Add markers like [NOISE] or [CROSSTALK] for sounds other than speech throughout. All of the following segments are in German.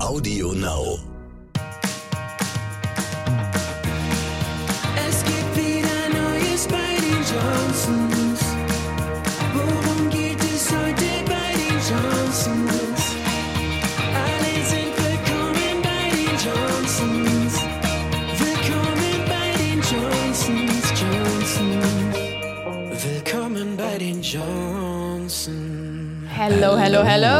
Audio Now. Es gibt wieder Neues bei den Johnsons. Worum geht es heute bei den Johnsons? Alle sind willkommen bei den Johnsons. Willkommen bei den Johnsons, Johnsons. Willkommen bei den Johnsons. Hello, hello, hello.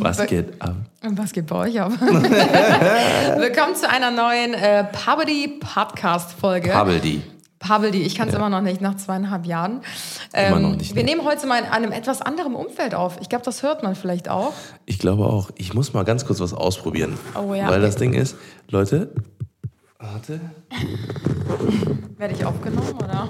Was Be- geht ab? Was geht bei euch ab? [LAUGHS] Willkommen zu einer neuen äh, Pubbledy Podcast Folge. Pubbledy. Pubbledy, ich kann es immer noch nicht nach zweieinhalb Jahren. Ähm, Immer noch nicht, Wir ne? nehmen heute mal in einem etwas anderen Umfeld auf. Ich glaube, das hört man vielleicht auch. Ich glaube auch, ich muss mal ganz kurz was ausprobieren. Oh ja. Weil das Ding ist, Leute, warte. Werde ich aufgenommen oder?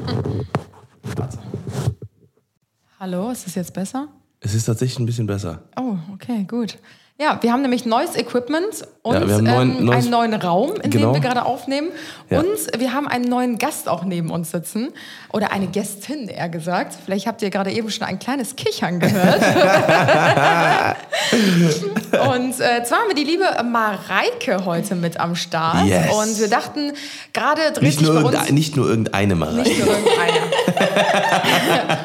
Hallo, ist es jetzt besser? Es ist tatsächlich ein bisschen besser. Oh, okay, gut. Ja, wir haben nämlich neues Equipment und Ja, neuen- ähm, einen neuen Raum, in Genau. dem wir gerade aufnehmen. Ja. Und wir haben einen neuen Gast auch neben uns sitzen. Oder eine Gästin, eher gesagt. Vielleicht habt ihr gerade eben schon ein kleines Kichern gehört. [LAUGHS] und äh, zwar haben wir die liebe Mareike heute mit am Start. Yes. Und wir dachten, gerade dreht Nicht sich nur, bei uns... nicht nur irgendeine Mareike. Nicht nur irgendeine.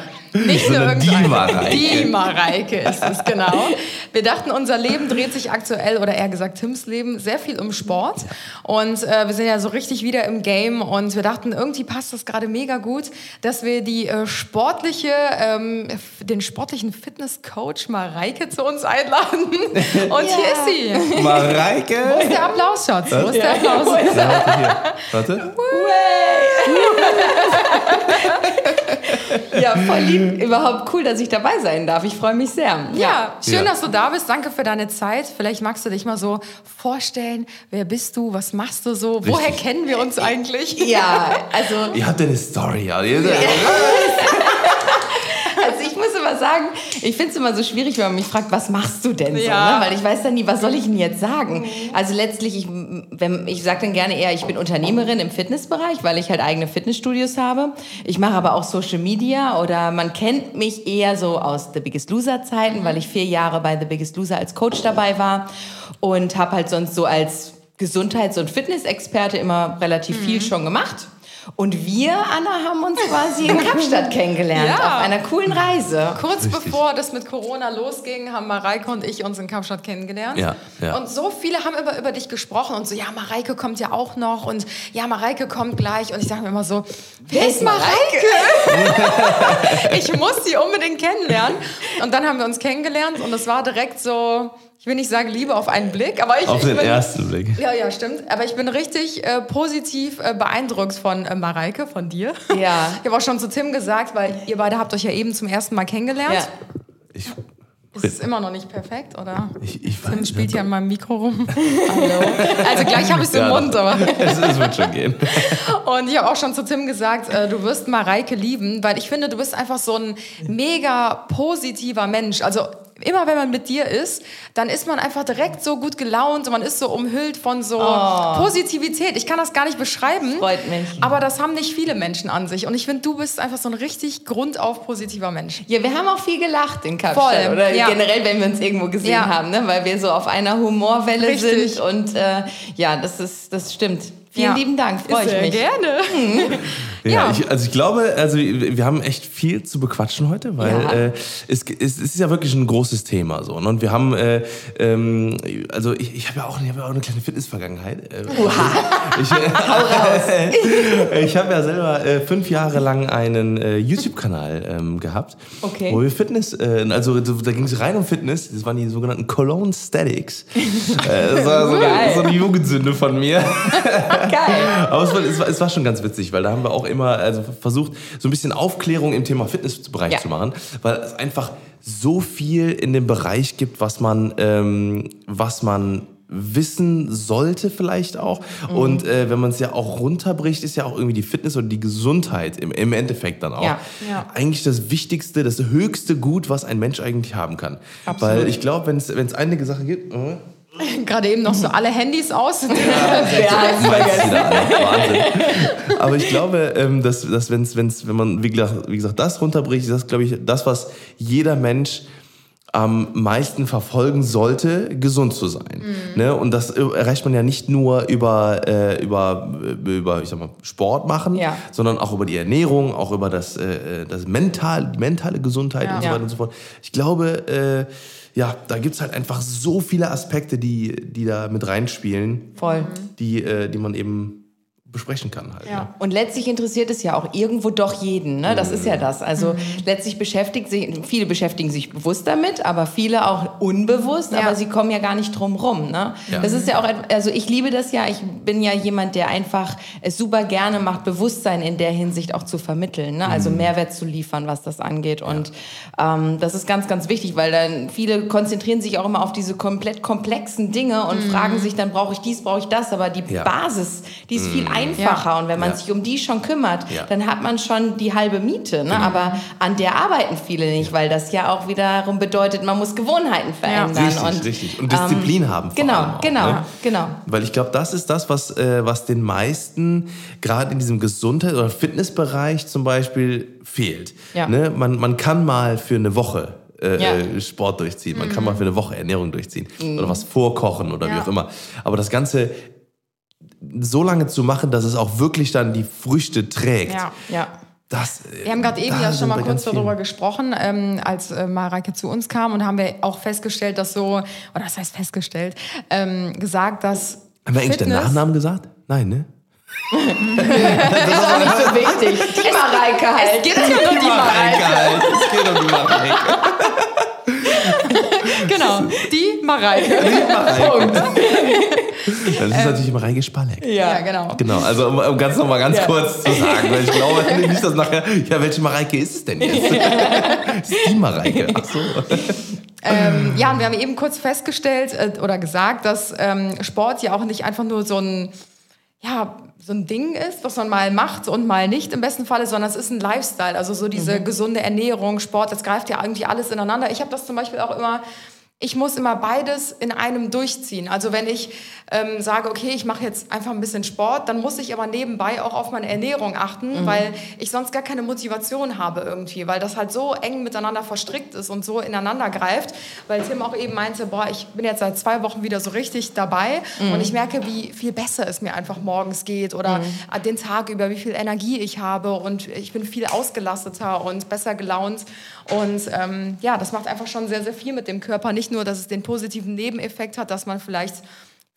[LAUGHS] Nicht nur Sondern die. Mareike. Die Mareike ist es, genau. [LAUGHS] Wir dachten, unser Leben dreht sich aktuell, oder eher gesagt Tims Leben, sehr viel um Sport. Und äh, wir sind ja so richtig wieder im Game. Und wir dachten, irgendwie passt das gerade mega gut, dass wir die äh, sportliche, ähm, den sportlichen Fitnesscoach Mareike zu uns einladen. [LAUGHS] Und hier ist sie. Wo Mareike! ist der Applaus, Schatz? Wo ist der Applaus? Ja, warte, hier. Warte. [LAUGHS] Ja, voll lieb. Überhaupt cool, dass ich dabei sein darf. Ich freue mich sehr. Ja, schön, Ja. dass du da bist. Danke für deine Zeit. Vielleicht magst du dich mal so vorstellen. Wer bist du? Was machst du so? Woher Richtig. kennen wir uns eigentlich? Ja, [LAUGHS] also, Ihr habt ja eine Story, ja. [LAUGHS] Muss immer sagen, ich finde es immer so schwierig, wenn man mich fragt, was machst du denn so? Ja. Ne? Weil ich weiß dann nie, was soll ich denn jetzt sagen? Also letztlich, ich, wenn, ich sage dann gerne eher, ich bin Unternehmerin im Fitnessbereich, weil ich halt eigene Fitnessstudios habe. Ich mache aber auch Social Media oder man kennt mich eher so aus The Biggest Loser Zeiten, weil ich vier Jahre bei The Biggest Loser als Coach dabei war und habe halt sonst so als Gesundheits- und Fitnessexperte immer relativ viel schon gemacht. Und wir, Anna, haben uns quasi in Kapstadt [LAUGHS] kennengelernt, Ja. auf einer coolen Reise. Kurz bevor das mit Corona losging, haben Mareike und ich uns in Kapstadt kennengelernt. Ja, ja. Und so viele haben immer über dich gesprochen und so, ja, Mareike kommt ja auch noch und ja, Mareike kommt gleich. Und ich sage mir immer so, wer ist Mareike? [LAUGHS] ich muss sie unbedingt kennenlernen. Und dann haben wir uns kennengelernt und es war direkt so, ich will nicht sagen Liebe auf einen Blick, aber ich, Auf ich den bin, ersten Blick. Ja, ja, stimmt. Aber ich bin richtig äh, positiv äh, beeindruckt von äh, Mareike, von dir. Ja. [LAUGHS] Ich habe auch schon zu Tim gesagt, weil ihr beide habt euch ja eben zum ersten Mal kennengelernt. Ja. Ich, Ist es immer noch nicht perfekt, oder? ich, ich Tim weiß spielt hier an meinem Mikro rum. [LAUGHS] Hallo. Also gleich habe ich es im Ja, Mund, aber. [LAUGHS] es, es wird schon gehen. Und ich habe auch schon zu Tim gesagt, äh, du wirst Mareike lieben, weil ich finde, du bist einfach so ein mega positiver Mensch. Also immer wenn man mit dir ist, dann ist man einfach direkt so gut gelaunt und man ist so umhüllt von so Positivität. Ich kann das gar nicht beschreiben. Freut mich. Aber das haben nicht viele Menschen an sich. Und ich finde, du bist einfach so ein richtig grundauf positiver Mensch. Ja, wir haben auch viel gelacht in Kapstadt. Voll, Oder ja. generell, wenn wir uns irgendwo gesehen Ja. haben, ne? weil wir so auf einer Humorwelle Richtig. sind. Und äh, ja, das, ist, das stimmt. Vielen Ja. lieben Dank, freue ich Sehr mich. gerne. [LAUGHS] Ja, Ja. Ich, also ich glaube, also wir haben echt viel zu bequatschen heute, weil Ja. äh, es, es, es ist ja wirklich ein großes Thema so. ne? Und wir haben, äh, ähm, also ich, ich habe ja, auch- ich hab ja auch eine kleine Fitnessvergangenheit. Äh, Ich, [LAUGHS] äh, [LAUGHS] ich habe ja selber äh, fünf Jahre lang einen äh, YouTube-Kanal ähm, gehabt, Okay. wo wir Fitness, äh, also da ging es rein um Fitness. Das waren die sogenannten Cologne Statics. äh, das war so, eine, Geil. so eine Jugendsünde von mir. Geil. [LAUGHS] Aber es war, es, war, es war schon ganz witzig, weil da haben wir auch immer also versucht, so ein bisschen Aufklärung im Thema Fitnessbereich Ja. zu machen, weil es einfach so viel in dem Bereich gibt, was man, ähm, was man wissen sollte vielleicht auch. Mhm. Und äh, wenn man es ja auch runterbricht, ist ja auch irgendwie die Fitness und die Gesundheit im, im Endeffekt dann auch Ja. Ja. eigentlich das Wichtigste, das höchste Gut, was ein Mensch eigentlich haben kann. Weil ich glaube, wenn es einige Sachen gibt... äh, [LAUGHS] Gerade eben noch so alle Handys aus. Ja. [LAUGHS] Wahnsinn. Aber ich glaube, ähm, dass, dass wenn's, wenn's, wenn man, wie gesagt, wie gesagt, das runterbricht, ist das, glaube ich, das, was jeder Mensch am meisten verfolgen sollte, gesund zu sein. Mhm. Ne? Und das erreicht man ja nicht nur über, äh, über, äh, über ich sag mal, Sport machen, Ja. sondern auch über die Ernährung, auch über das, äh, das mental, mentale Gesundheit Ja. und so Ja. weiter und so fort. Ich glaube, äh, ja, da gibt's halt einfach so viele Aspekte, die, die da mit reinspielen, Voll. die, äh, die man eben besprechen kann halt. Ja. Ne? Und letztlich interessiert es ja auch irgendwo doch jeden. Ne? Das ist ja das. Also letztlich beschäftigt sich, viele beschäftigen sich bewusst damit, aber viele auch unbewusst, Ja. aber sie kommen ja gar nicht drum rum. Ne? Ja. Das ist ja auch, also ich liebe das ja. Ich bin ja jemand, der einfach es super gerne macht, Bewusstsein in der Hinsicht auch zu vermitteln. Ne? Also Mehrwert zu liefern, was das angeht. Und ähm, das ist ganz, ganz wichtig, weil dann viele konzentrieren sich auch immer auf diese komplett komplexen Dinge und fragen sich, dann brauche ich dies, brauche ich das. Aber die Ja. Basis, die ist viel einfacher. Und wenn man Ja. sich um die schon kümmert, Ja. dann hat man schon die halbe Miete. Ne? Aber an der arbeiten viele nicht, weil das ja auch wiederum bedeutet, man muss Gewohnheiten verändern. Richtig, und, richtig. Und Disziplin haben vor Genau, auch, genau, ne? genau. Weil ich glaube, das ist das, was, äh, was den meisten gerade in diesem Gesundheit- oder Fitnessbereich zum Beispiel fehlt. Ja. Ne? Man, man kann mal für eine Woche äh, Ja. äh, Sport durchziehen, man kann mal für eine Woche Ernährung durchziehen oder was vorkochen oder wie Ja. auch immer. Aber das Ganze so lange zu machen, dass es auch wirklich dann die Früchte trägt, Ja. Ja. das Wir haben gerade eben ja schon mal kurz viel. darüber gesprochen, ähm, als äh, Mareike zu uns kam und haben wir auch festgestellt, dass so, oder was heißt festgestellt, ähm, gesagt, dass Haben wir eigentlich den Fitness- Nachnamen gesagt? Nein, ne? [LAUGHS] Ist auch nicht so wichtig. Die Mareike halt. Es gibt ja nur die Mareike. halt. Es geht um die Mareike. Genau, [LAUGHS] die Mareike. [LAUGHS] Punkt. Das ist natürlich Mareike Spalleck. Ja, genau. Genau, also um, um ganz nochmal ganz Ja. kurz zu sagen, weil ich glaube [LAUGHS] nicht, dass nachher, ja, welche Mareike ist es denn jetzt? Ist die Mareike. Ach so. Ähm, ja, und wir haben eben kurz festgestellt äh, oder gesagt, dass ähm, Sport ja auch nicht einfach nur so ein, ja, so ein Ding ist, was man mal macht und mal nicht im besten Falle, sondern es ist ein Lifestyle. Also so diese gesunde Ernährung, Sport, das greift ja irgendwie alles ineinander. Ich habe das zum Beispiel auch immer. Ich muss immer beides in einem durchziehen. Also wenn ich ähm, sage, okay, ich mache jetzt einfach ein bisschen Sport, dann muss ich aber nebenbei auch auf meine Ernährung achten, weil ich sonst gar keine Motivation habe irgendwie, weil das halt so eng miteinander verstrickt ist und so ineinander greift. Weil Tim auch eben meinte, boah, ich bin jetzt seit zwei Wochen wieder so richtig dabei und ich merke, wie viel besser es mir einfach morgens geht oder den Tag über, wie viel Energie ich habe und ich bin viel ausgelasteter und besser gelaunt. Und ähm, ja, das macht einfach schon sehr, sehr viel mit dem Körper. Nicht nur, dass es den positiven Nebeneffekt hat, dass man vielleicht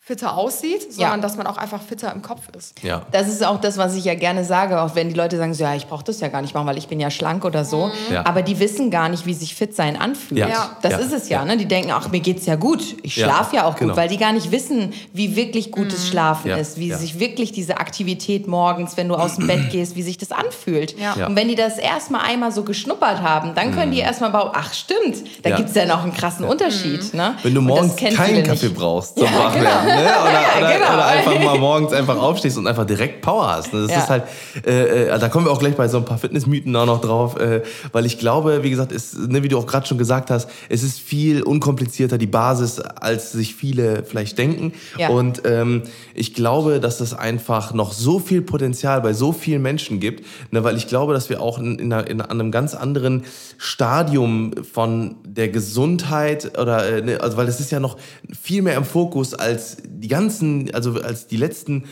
fitter aussieht, sondern dass man auch einfach fitter im Kopf ist. Ja. Das ist auch das, was ich ja gerne sage, auch wenn die Leute sagen, so, ja, ich brauche das ja gar nicht machen, weil ich bin ja schlank oder so. Ja. Aber die wissen gar nicht, wie sich fit sein anfühlt. Ja. Ja. Das Ja. ist es ja, ne? Die denken, ach, mir geht's ja gut. Ich Ja. schlafe ja auch Genau. gut, weil die gar nicht wissen, wie wirklich gutes Schlafen Ja. ist, wie Ja. sich wirklich diese Aktivität morgens, wenn du aus dem Bett [CLEARS THROAT] gehst, wie sich das anfühlt. Ja. Ja. Und wenn die das erstmal einmal so geschnuppert haben, dann können die erstmal bauen, ach stimmt, da Ja. gibt's ja noch einen krassen Unterschied. Ne? Wenn du morgens keinen Kaffee brauchst [LAUGHS] zum Ja, Wachwerden, genau. Ne? [LAUGHS] oder, oder, genau. oder einfach mal morgens einfach aufstehst und einfach direkt Power hast. Ne? Das Ja. ist halt, äh, äh, da kommen wir auch gleich bei so ein paar Fitnessmythen auch noch drauf, äh, weil ich glaube, wie gesagt, ist, ne, wie du auch gerade schon gesagt hast, es ist viel unkomplizierter die Basis, als sich viele vielleicht denken. Ja. Und ähm, ich glaube, dass es einfach noch so viel Potenzial bei so vielen Menschen gibt, ne, weil ich glaube, dass wir auch in, in, einer, in einem ganz anderen Stadium von der Gesundheit oder äh, ne, also weil es ist ja noch viel mehr im Fokus als die ganzen, also als die letzten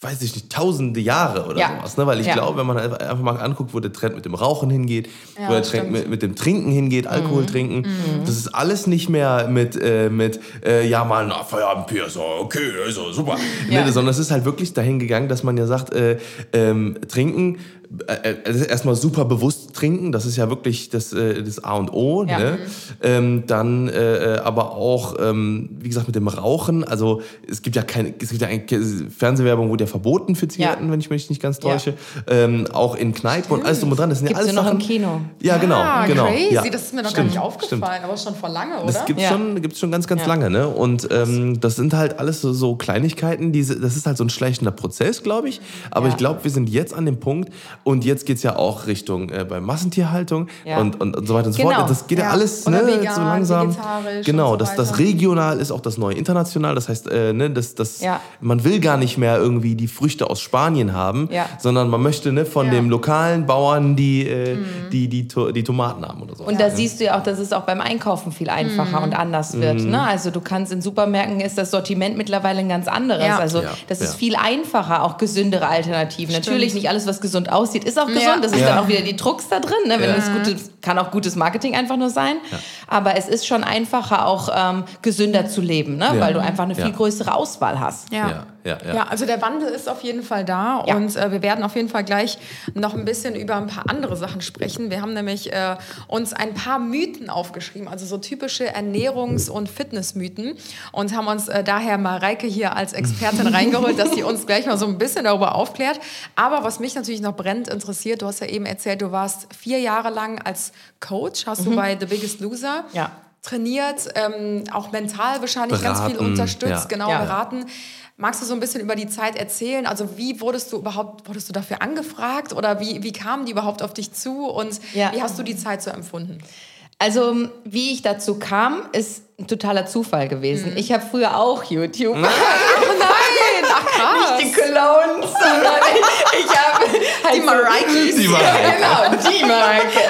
weiß ich nicht, tausende Jahre oder Ja. sowas. Ne? Weil ich Ja. glaube, wenn man einfach mal anguckt, wo der Trend mit dem Rauchen hingeht, Ja, wo der Trend mit, mit dem Trinken hingeht, Alkohol trinken, das ist alles nicht mehr mit, äh, mit äh, ja mal, na, Feierabendbier, so, okay, also super. Ja. Ne? Sondern es ist halt wirklich dahin gegangen, dass man ja sagt, äh, ähm, trinken, äh, äh, erstmal super bewusst trinken, das ist ja wirklich das, äh, das A und O. Ja. Ne? Ähm, dann äh, aber auch, ähm, wie gesagt, mit dem Rauchen, also es gibt ja keine, es gibt ja eine Fernsehwerbung, wurde ja verboten für Zigaretten, Ja. wenn ich mich nicht ganz täusche. Ähm, auch in Kneipen und alles drum und dran. Das sind Gibt's ja alles ja noch im Kino. Ja, genau. Ah, genau. crazy, ja. das ist mir noch Stimmt, gar nicht aufgefallen, Stimmt. aber schon vor lange, oder? Das gibt's Ja. schon, gibt's schon ganz, ganz Ja. lange, ne? Und ähm, das sind halt alles so, so Kleinigkeiten, diese, das ist halt so ein schleichender Prozess, glaube ich. Aber Ja. ich glaube, wir sind jetzt an dem Punkt, Und jetzt geht es ja auch Richtung äh, bei Massentierhaltung Ja. und, und, und so weiter und so Genau. fort. Das geht ja, Ja. alles Oder ne, vegan, so langsam. Genau, so das, das regional ist auch das neue international. Das heißt, äh, ne, das, das, Ja. man will gar nicht mehr irgendwie die Früchte aus Spanien haben, Ja. sondern man möchte ne, von Ja. dem lokalen Bauern die, äh, Mhm. die, die, To- die Tomaten haben oder so. Und da siehst du ja auch, dass es auch beim Einkaufen viel einfacher und anders wird. Mhm. Ne? Also du kannst in Supermärkten ist das Sortiment mittlerweile ein ganz anderes. Ja. Also Ja, das ja. ist viel einfacher, auch gesündere Alternativen. Natürlich nicht alles, was gesund aussieht, ist auch gesund. Ja. Das ist Ja. dann auch wieder die Drucks da drin. Ne? Wenn Ja. es gutes, kann auch gutes Marketing einfach nur sein. Aber es ist schon einfacher, auch ähm, gesünder zu leben, ne? Ja. weil du einfach eine Ja. viel größere Auswahl hast. Ja. Ja, ja, ja. Ja, also der Wandel ist auf jeden Fall da Ja. und äh, wir werden auf jeden Fall gleich noch ein bisschen über ein paar andere Sachen sprechen. Wir haben nämlich äh, uns ein paar Mythen aufgeschrieben, also so typische Ernährungs- und Fitnessmythen und haben uns äh, daher Mareike hier als Expertin [LAUGHS] reingeholt, dass sie uns gleich mal so ein bisschen darüber aufklärt. Aber was mich natürlich noch brennend interessiert, du hast ja eben erzählt, du warst vier Jahre lang als Coach, hast du bei The Biggest Loser Mhm. Ja. trainiert, ähm, auch mental wahrscheinlich ganz viel Beraten, unterstützt, ja. genau Ja. beraten. Magst du so ein bisschen über die Zeit erzählen? Also wie wurdest du überhaupt, wurdest du dafür angefragt oder wie, wie kamen die überhaupt auf dich zu und Ja. wie hast du die Zeit so empfunden? Also, wie ich dazu kam, ist ein totaler Zufall gewesen. Mhm. Ich habe früher auch YouTube. [LAUGHS] Nein, ach krass. Nicht die Colognes, sondern ich, [LAUGHS] ich habe halt Die Mareikes. [LAUGHS] Die Ja, Mareike. genau, die Mareike.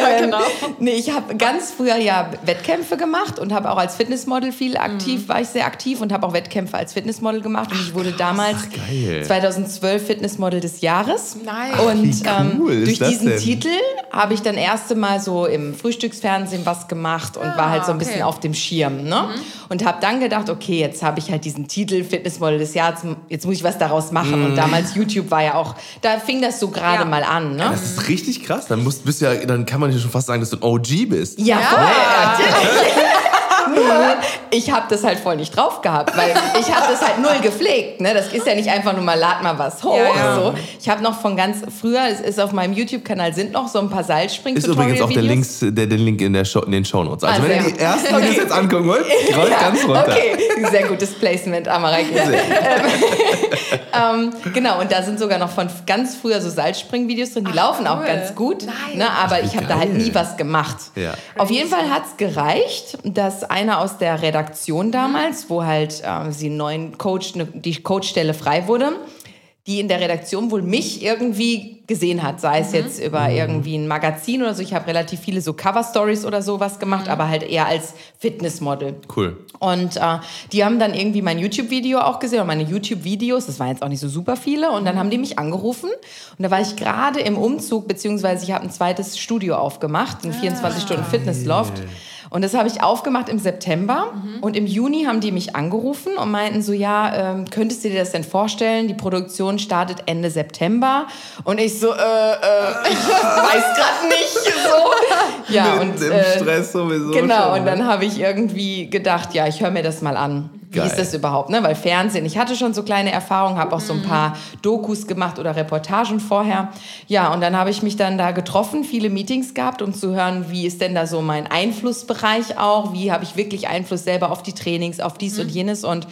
Ja, genau. Nee, ich habe ganz früher ja Wettkämpfe gemacht und habe auch als Fitnessmodel viel aktiv, war ich sehr aktiv und habe auch Wettkämpfe als Fitnessmodel gemacht. Und ich wurde damals geil. 2012 Fitnessmodel des Jahres. Nice. Und Wie cool ähm, ist durch das diesen denn? Titel habe ich dann erste Mal so im Frühstücksfernsehen was gemacht und Ah, war halt so ein bisschen okay. auf dem Schirm. Ne? Und habe dann gedacht, okay, jetzt habe ich halt diesen Titel Fitnessmodel des Jahres, jetzt muss ich was daraus machen. Und damals YouTube war ja auch, da fing das so gerade Ja. mal an. Ne? Das ist richtig krass. Dann, musst, bist ja, dann kann man ja schon fast sagen, dass du ein OG bist. Ja, Ja. voll, natürlich. [LAUGHS] [LAUGHS] Nur, ich habe das halt voll nicht drauf gehabt, weil ich habe das halt null gepflegt. Ne? Das ist ja nicht einfach nur mal, lad mal was hoch. Ja, ja. So. Ich habe noch von ganz früher, es ist auf meinem YouTube-Kanal, sind noch so ein paar seilspring Ist übrigens auch der, Links, der, der Link in, der Show, in den Shownotes. Also Ah, wenn ihr sehr die ersten Videos jetzt angucken wollt, [LAUGHS] scrollt ganz runter. Okay, sehr gutes Placement, Amareike. [LAUGHS] ähm, genau, und da sind sogar noch von ganz früher so Seilspring-Videos drin, die laufen auch cool. ganz gut. Nice. Ne, aber ich habe da halt nie was gemacht. Ja. Auf jeden Fall hat es gereicht, dass einer aus der Redaktion damals, wo halt ähm, sie einen neuen Coach, ne, die Coachstelle frei wurde, die in der Redaktion wohl mich irgendwie gesehen hat, sei es jetzt über irgendwie ein Magazin oder so. Ich habe relativ viele so Cover-Stories oder sowas gemacht, aber halt eher als Fitnessmodel. Cool. Und äh, die haben dann irgendwie mein YouTube-Video auch gesehen, oder meine YouTube-Videos, das waren jetzt auch nicht so super viele. Und dann haben die mich angerufen. Und da war ich gerade im Umzug, beziehungsweise ich habe ein zweites Studio aufgemacht, ein 24-Stunden-Fitness-Loft. Und das habe ich aufgemacht im September. Und im Juni haben die mich angerufen und meinten so, ja, ähm, könntest du dir das denn vorstellen? Die Produktion startet Ende September. Und ich so, äh, äh, ich [LAUGHS] weiß gerade nicht. So. Ja, und Im äh, Stress sowieso. Genau, schon, und dann habe ich irgendwie gedacht, ja, ich höre mir das mal an. Wie Geil. ist das überhaupt? Ne? Weil Fernsehen, ich hatte schon so kleine Erfahrungen, habe auch so ein paar Dokus gemacht oder Reportagen vorher. Ja, und dann habe ich mich dann da getroffen, viele Meetings gehabt, um zu hören, wie ist denn da so mein Einflussbereich auch? Wie habe ich wirklich Einfluss selber auf die Trainings, auf dies und jenes? Und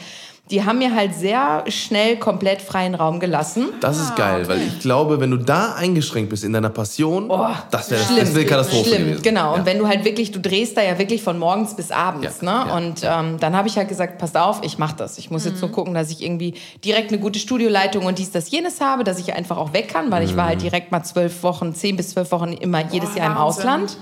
die haben mir halt sehr schnell komplett freien Raum gelassen. Das ist geil, weil ich glaube, wenn du da eingeschränkt bist in deiner Passion, das wäre Oh, Schlimm, das wär Katastrophe Schlimm, gewesen. genau. Ja. Und wenn du halt wirklich, du drehst da ja wirklich von morgens bis abends, Ja, ne? ja, und ähm, dann habe ich halt gesagt, passt auf, ich mache das. Ich muss jetzt nur gucken, dass ich irgendwie direkt eine gute Studioleitung und dies, das, jenes habe, dass ich einfach auch weg kann, weil ich war Mhm. halt direkt mal zwölf Wochen, zehn bis zwölf Wochen immer jedes Jahr im Wahnsinn. Ausland.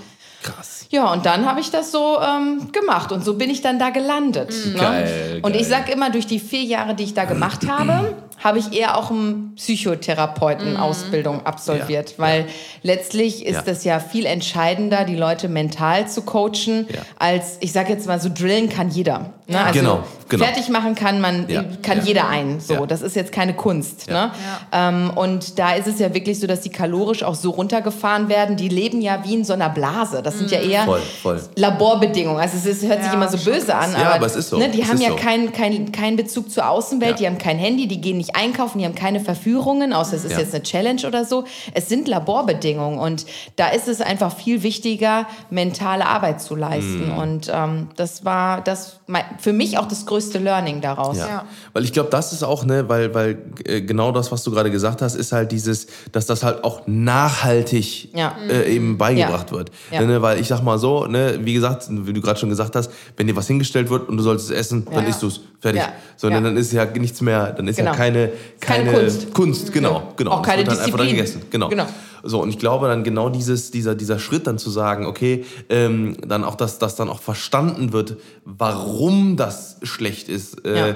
Krass. Ja, und dann habe ich das so ähm, gemacht und so bin ich dann da gelandet. Ne? Mhm. Geil, und ich geil. sag immer, durch die vier Jahre, die ich da gemacht habe, habe ich eher auch eine Psychotherapeuten-Ausbildung absolviert, Ja, weil letztlich ist Ja. das ja viel entscheidender, die Leute mental zu coachen, Ja. als, ich sag jetzt mal so, drillen kann jeder. Ne? Also Genau, genau. fertig machen kann man, Ja, kann ja. jeder ein. So, Ja. das ist jetzt keine Kunst. Ja. Ne? Ähm, und da ist es ja wirklich so, dass die kalorisch auch so runtergefahren werden. Die leben ja wie in so einer Blase. Das sind ja eher Voll, voll. Laborbedingungen. Also es ist, hört sich Ja, immer so böse an, Ja, aber es ist so. Ne, die Es haben ist ja so. keinen kein, kein Bezug zur Außenwelt, Ja. die haben kein Handy, die gehen nicht nicht einkaufen, die haben keine Verführungen, außer es ist Ja. jetzt eine Challenge oder so. Es sind Laborbedingungen und da ist es einfach viel wichtiger, mentale Arbeit zu leisten. Mhm. Und ähm, das war das für mich auch das größte Learning daraus. Ja. Ja. Weil ich glaube, das ist auch, ne, weil, weil äh, genau das, was du gerade gesagt hast, ist halt dieses, dass das halt auch nachhaltig Ja. äh, eben beigebracht wird. Ja. Ne, weil ich sag mal so, ne, wie gesagt, wie du gerade schon gesagt hast, wenn dir was hingestellt wird und du sollst es essen, dann isst du es. Fertig. Ja. Sondern Ja. dann ist ja nichts mehr, dann ist Genau. ja keine, Keine keine, Kunst. Kunst. Genau, genau. Auch keine wird dann einfach dann Disziplin. gegessen. Genau. Genau. So, und ich glaube dann genau dieses, dieser, dieser Schritt dann zu sagen, okay, ähm, dann auch, dass, dass dann auch verstanden wird, warum das schlecht ist, äh, Ja.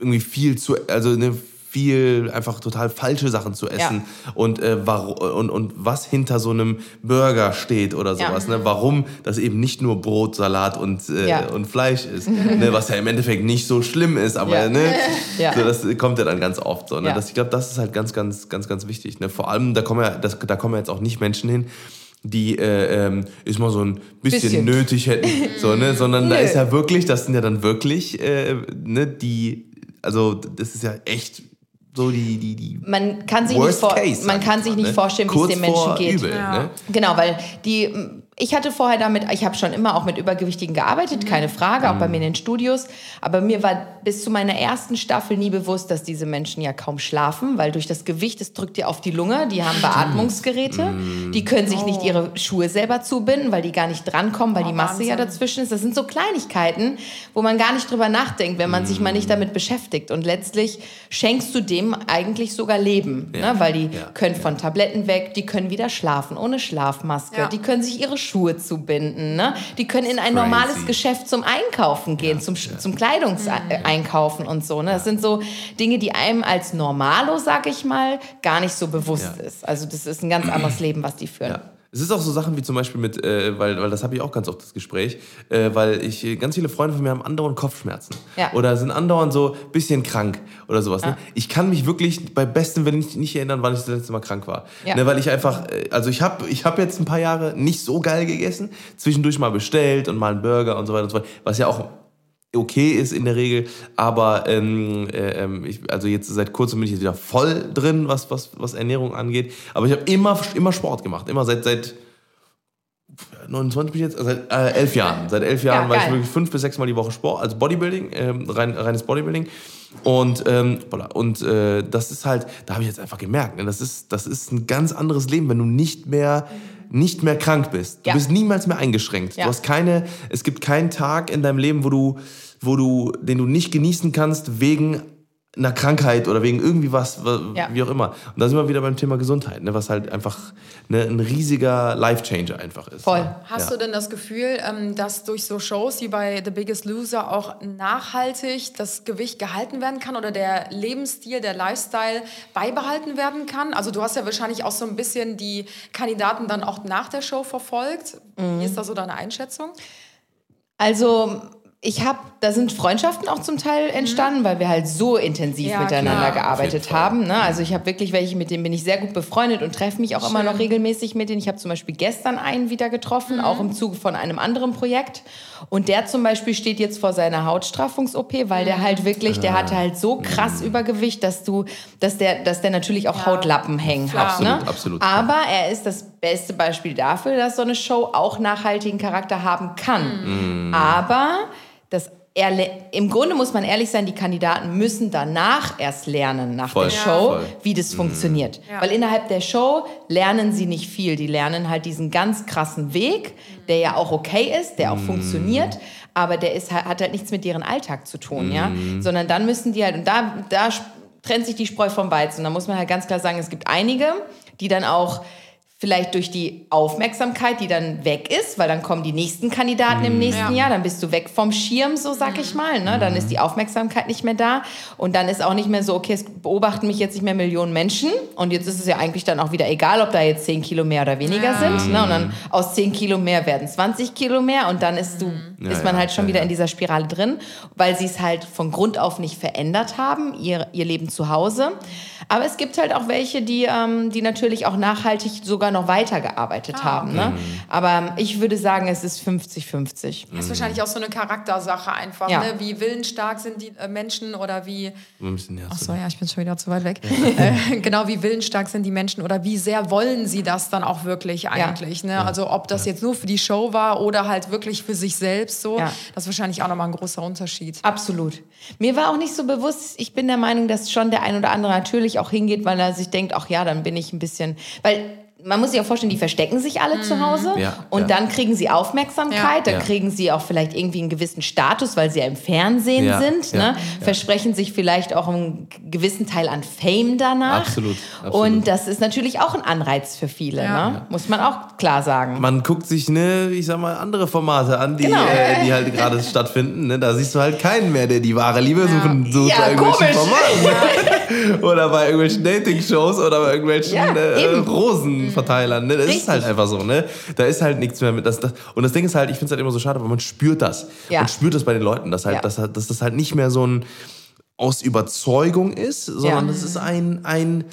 irgendwie viel zu, also ne, viel einfach total falsche Sachen zu essen und, äh, warum, und, und was hinter so einem Burger steht oder Ja. sowas, ne? warum das eben nicht nur Brot, Salat und, äh, Ja. und Fleisch ist, [LAUGHS] ne? was ja im Endeffekt nicht so schlimm ist, aber Ja. ne? [LAUGHS] Ja. so, das kommt ja dann ganz oft so. Ne? Ja. Das, ich glaube, das ist halt ganz, ganz, ganz, ganz wichtig. Ne? Vor allem, da kommen ja, das, da kommen ja jetzt auch nicht Menschen hin, die äh, ähm, ist mal so ein bisschen, Bisschen. nötig hätten, [LAUGHS] so, ne? sondern da ist ja wirklich, das sind ja dann wirklich, äh, ne, die, also das ist ja echt so die, die, die Man kann sich nicht, Worst vor, Case, man kann ich sich nicht ne? vorstellen, wie es den Menschen vor geht. Übel, ne? Genau, weil die, ich hatte vorher damit, ich habe schon immer auch mit Übergewichtigen gearbeitet, keine Frage, auch bei mir in den Studios. Aber mir war bis zu meiner ersten Staffel nie bewusst, dass diese Menschen ja kaum schlafen, weil durch das Gewicht, es drückt dir auf die Lunge, die haben Beatmungsgeräte, die können sich nicht ihre Schuhe selber zubinden, weil die gar nicht drankommen, weil die Masse ja dazwischen ist. Das sind so Kleinigkeiten, wo man gar nicht drüber nachdenkt, wenn man sich mal nicht damit beschäftigt. Und letztlich schenkst du dem eigentlich sogar Leben, Ja. ne? weil die Ja. können von Tabletten weg, die können wieder schlafen ohne Schlafmaske, Ja. die können sich ihre Schuhe zubinden, ne? die können in ein Crazy. normales Geschäft zum Einkaufen gehen, zum, zum Kleidungseinkaufen und so. Ne? Das sind so Dinge, die einem als Normalo, sag ich mal, gar nicht so bewusst Ja. ist. Also das ist ein ganz anderes Leben, was die führen. Ja. Es ist auch so Sachen wie zum Beispiel mit, äh, weil, weil das habe ich auch ganz oft das Gespräch, äh, weil ich äh, ganz viele Freunde von mir haben andauernd Kopfschmerzen Ja. oder sind andauernd so ein bisschen krank oder sowas. Ne? Ich kann mich wirklich bei bestem Willen nicht, nicht erinnern, wann ich das letzte Mal krank war. Ja. Ne, weil ich einfach, äh, also ich habe ich hab jetzt ein paar Jahre nicht so geil gegessen, zwischendurch mal bestellt und mal einen Burger und so weiter und so fort, was ja auch okay ist in der Regel, aber ähm, äh, ähm, ich, also jetzt seit kurzem bin ich jetzt wieder voll drin, was, was, was Ernährung angeht. Aber ich habe immer, immer Sport gemacht, immer seit, seit 29 bin ich jetzt, seit äh, elf Jahren. Seit elf Jahren war ich wirklich fünf bis sechs Mal die Woche Sport, also Bodybuilding, ähm, rein, reines Bodybuilding. Und, ähm, und äh, das ist halt, da habe ich jetzt einfach gemerkt, ne, das, ist, das ist ein ganz anderes Leben, wenn du nicht mehr, nicht mehr krank bist. Du Ja. bist niemals mehr eingeschränkt. Ja. Du hast keine, es gibt keinen Tag in deinem Leben, wo du, wo du, den du nicht genießen kannst wegen einer Krankheit oder wegen irgendwie was, wa- Ja. wie auch immer. Und da sind wir wieder beim Thema Gesundheit, ne, was halt einfach ne, ein riesiger Life-Changer einfach ist. Voll. Ne? Hast ja. du denn das Gefühl, ähm, dass durch so Shows wie bei The Biggest Loser auch nachhaltig das Gewicht gehalten werden kann oder der Lebensstil, der Lifestyle beibehalten werden kann? Also du hast ja wahrscheinlich auch so ein bisschen die Kandidaten dann auch nach der Show verfolgt. Mhm. Wie ist da so deine Einschätzung? Also ich habe, da sind Freundschaften auch zum Teil entstanden, weil wir halt so intensiv Ja, miteinander klar. gearbeitet haben. Ne? Also ich habe wirklich welche, mit denen bin ich sehr gut befreundet und treffe mich auch immer noch regelmäßig mit denen. Ich habe zum Beispiel gestern einen wieder getroffen, auch im Zuge von einem anderen Projekt. Und der zum Beispiel steht jetzt vor seiner Hautstraffungs-OP, weil der halt wirklich, der hatte halt so krass Übergewicht, dass du, dass der, dass der natürlich auch Hautlappen hängen hat. Klar. Ne? Absolut, absolut. Aber er ist das beste Beispiel dafür, dass so eine Show auch nachhaltigen Charakter haben kann. Aber das im Grunde muss man ehrlich sein, die Kandidaten müssen danach erst lernen, nach Voll. der. Show, Voll. wie das funktioniert. Ja. Weil innerhalb der Show lernen sie nicht viel. Die lernen halt diesen ganz krassen Weg, der ja auch okay ist, der auch funktioniert, aber der ist, hat halt nichts mit deren Alltag zu tun, ja. Sondern dann müssen die halt, und da, da trennt sich die Spreu vom Weizen. Da muss man halt ganz klar sagen, es gibt einige, die dann auch vielleicht durch die Aufmerksamkeit, die dann weg ist, weil dann kommen die nächsten Kandidaten im nächsten Ja. Jahr, dann bist du weg vom Schirm, so sag ich mal, ne? dann ist die Aufmerksamkeit nicht mehr da und dann ist auch nicht mehr so, okay, es beobachten mich jetzt nicht mehr Millionen Menschen und jetzt ist es ja eigentlich dann auch wieder egal, ob da jetzt 10 Kilo mehr oder weniger sind ne? und dann aus 10 Kilo mehr werden 20 Kilo mehr und dann ist, du, Ja, ist man ja, halt schon ja, wieder ja. in dieser Spirale drin, weil sie es halt von Grund auf nicht verändert haben, ihr, ihr Leben zu Hause. Aber es gibt halt auch welche, die, ähm, die natürlich auch nachhaltig sogar noch weitergearbeitet haben. Ne? Aber ich würde sagen, es ist 50-50. Das ist wahrscheinlich auch so eine Charaktersache einfach. Ja. Ne? Wie willensstark sind die äh, Menschen oder wie. Ach so, ja, ich bin schon wieder zu weit weg. [LAUGHS] äh, genau, wie willensstark sind die Menschen oder wie sehr wollen sie das dann auch wirklich eigentlich? Ne? Also ob das jetzt nur für die Show war oder halt wirklich für sich selbst so. Ja. Das ist wahrscheinlich auch nochmal ein großer Unterschied. Absolut. Mir war auch nicht so bewusst, ich bin der Meinung, dass schon der ein oder andere natürlich auch hingeht, weil er sich denkt, ach ja, dann bin ich ein bisschen, weil man muss sich auch vorstellen, die verstecken sich alle zu Hause Ja, und ja. dann kriegen sie Aufmerksamkeit, dann Ja. kriegen sie auch vielleicht irgendwie einen gewissen Status, weil sie ja im Fernsehen Ja, sind, ja, ne? ja. versprechen sich vielleicht auch einen gewissen Teil an Fame danach. Absolut, absolut. Und das ist natürlich auch ein Anreiz für viele, Ja. ne? muss man auch klar sagen. Man guckt sich, ne, ich sag mal, andere Formate an, die, Genau. äh, die halt gerade stattfinden. Ne? Da siehst du halt keinen mehr, der die wahre Liebe suchen sucht Ja, irgendwelchen komisch. Formaten. Oder bei irgendwelchen Dating-Shows oder bei irgendwelchen Ja, äh. Rosenverteilern. Ne? Das Richtig. ist halt einfach so, ne? Da ist halt nichts mehr mit. Das, das, und das Ding ist halt, ich finde es halt immer so schade, weil man spürt das. Ja. Man spürt das bei den Leuten, dass, halt, Ja. dass, dass das halt nicht mehr so ein aus Überzeugung ist, sondern das ist ein, ein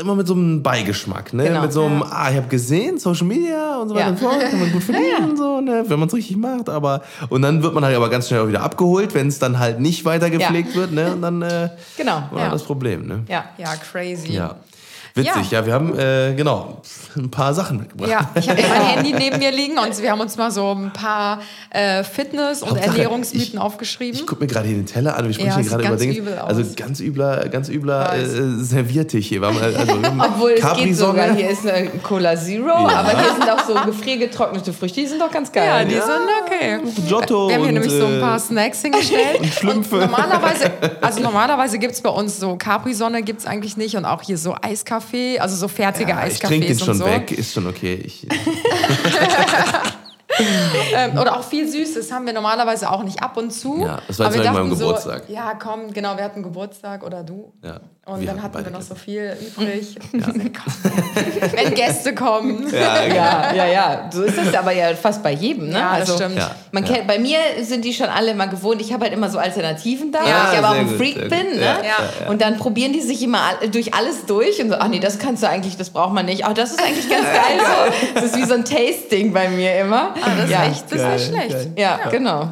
immer mit so einem Beigeschmack, ne? Genau. Mit so einem, ah, ich habe gesehen, Social Media und so weiter Ja. und so fort, kann man gut [LAUGHS] verdienen und so, ne? wenn man es richtig macht, aber und dann wird man halt aber ganz schnell auch wieder abgeholt, wenn es dann halt nicht weiter gepflegt wird, ne? Und dann äh, Genau. war Ja. das Problem, ne? Ja. Ja, crazy. Ja. Witzig, ja, wir haben äh, genau ein paar Sachen mitgebracht. Ja, ich habe mein [LAUGHS] Handy neben mir liegen und wir haben uns mal so ein paar äh, Fitness- und Hauptsache, Ernährungsmythen ich- aufgeschrieben. Ich gucke mir gerade hier den Teller an. Wir sprechen Ja, hier gerade über Dinge. übel aus. Also ganz übler, ganz übler äh, Serviertisch hier. [LAUGHS] Wir haben, äh, also, Obwohl es geht sogar. Capri-Sonne. Hier ist eine Cola Zero, aber hier sind auch so gefriergetrocknete Früchte, die sind doch ganz geil. Ja, die sind okay. Giotto Wir haben hier und, nämlich so ein äh, paar Snacks hingestellt. [LAUGHS] und Schlümpfe. normalerweise, also normalerweise gibt es bei uns so Capri-Sonne gibt es eigentlich nicht und auch hier so Eiskaffee, also so fertige Ja, ich trinke den schon so. weg, ist schon okay. Ich, [LAUGHS] Ähm, oder auch viel Süßes haben wir normalerweise auch nicht ab und zu. Ja, das war Aber jetzt wir mal beim dachten Geburtstag. So, ja, komm, genau, wir hatten Geburtstag oder du. ja. Und Wir dann hatten wir noch so viel übrig. [LAUGHS] [LAUGHS] Wenn Gäste kommen. Ja, ja. Ja, [LAUGHS] ja, ja. So ist das aber ja fast bei jedem. Ne? Ja, das stimmt. Ja. Man kennt, bei mir sind die schon alle immer gewohnt. Ich habe halt immer so Alternativen da, Ja, weil ich aber auch ein gut, Freak gut. bin. Ne? Ja, ja, Und dann probieren die sich immer durch alles durch und so, ach nee, das kannst du eigentlich, das braucht man nicht. Ach, das ist eigentlich ganz geil. So. Das ist wie so ein Tasting bei mir immer. Ah, das ist ja. echt, das ist nicht schlecht. Ja, genau.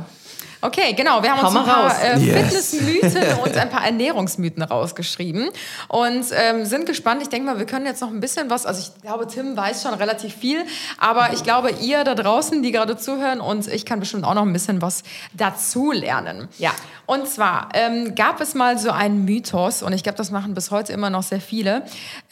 Okay, genau. Wir haben Hau uns ein paar äh, Yes. Fitnessmythen [LAUGHS] und ein paar Ernährungsmythen rausgeschrieben und ähm, sind gespannt. Ich denke mal, wir können jetzt noch ein bisschen was, also ich glaube, Tim weiß schon relativ viel, aber ich glaube, ihr da draußen, die gerade zuhören und ich kann bestimmt auch noch ein bisschen was dazu lernen. Ja. Und zwar ähm, gab es mal so einen Mythos, und ich glaube, das machen bis heute immer noch sehr viele,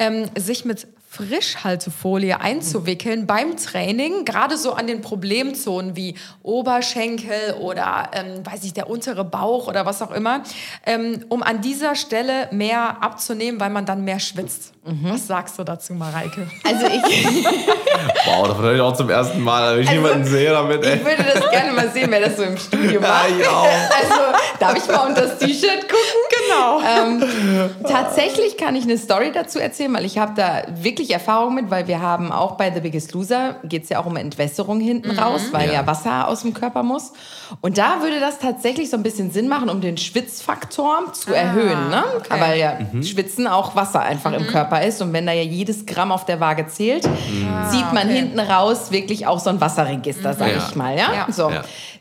ähm, sich mit Frischhaltefolie einzuwickeln beim Training, gerade so an den Problemzonen wie Oberschenkel oder, ähm, weiß ich, der untere Bauch oder was auch immer, ähm, um an dieser Stelle mehr abzunehmen, weil man dann mehr schwitzt. Was sagst du dazu, Mareike? Also ich, [LAUGHS] Wow, davon höre ich auch zum ersten Mal, wenn ich jemanden sehe damit. Ey. ich würde das gerne mal sehen, wer das so im Studio Ja, macht. ich auch. Also, darf ich mal unter das T-Shirt gucken? Genau. Ähm, tatsächlich kann ich eine Story dazu erzählen, weil ich habe da wirklich Erfahrung mit, weil wir haben auch bei The Biggest Loser, geht es ja auch um Entwässerung hinten raus, weil ja. Ja. Wasser aus dem Körper muss. Und da würde das tatsächlich so ein bisschen Sinn machen, um den Schwitzfaktor zu erhöhen. Ne? okay. Weil ja Schwitzen auch Wasser einfach im Körper ist. Und wenn da ja jedes Gramm auf der Waage zählt, zieht man okay. hinten raus wirklich auch so ein Wasserregister, sag Ja. ich mal. Ja? Ja. So.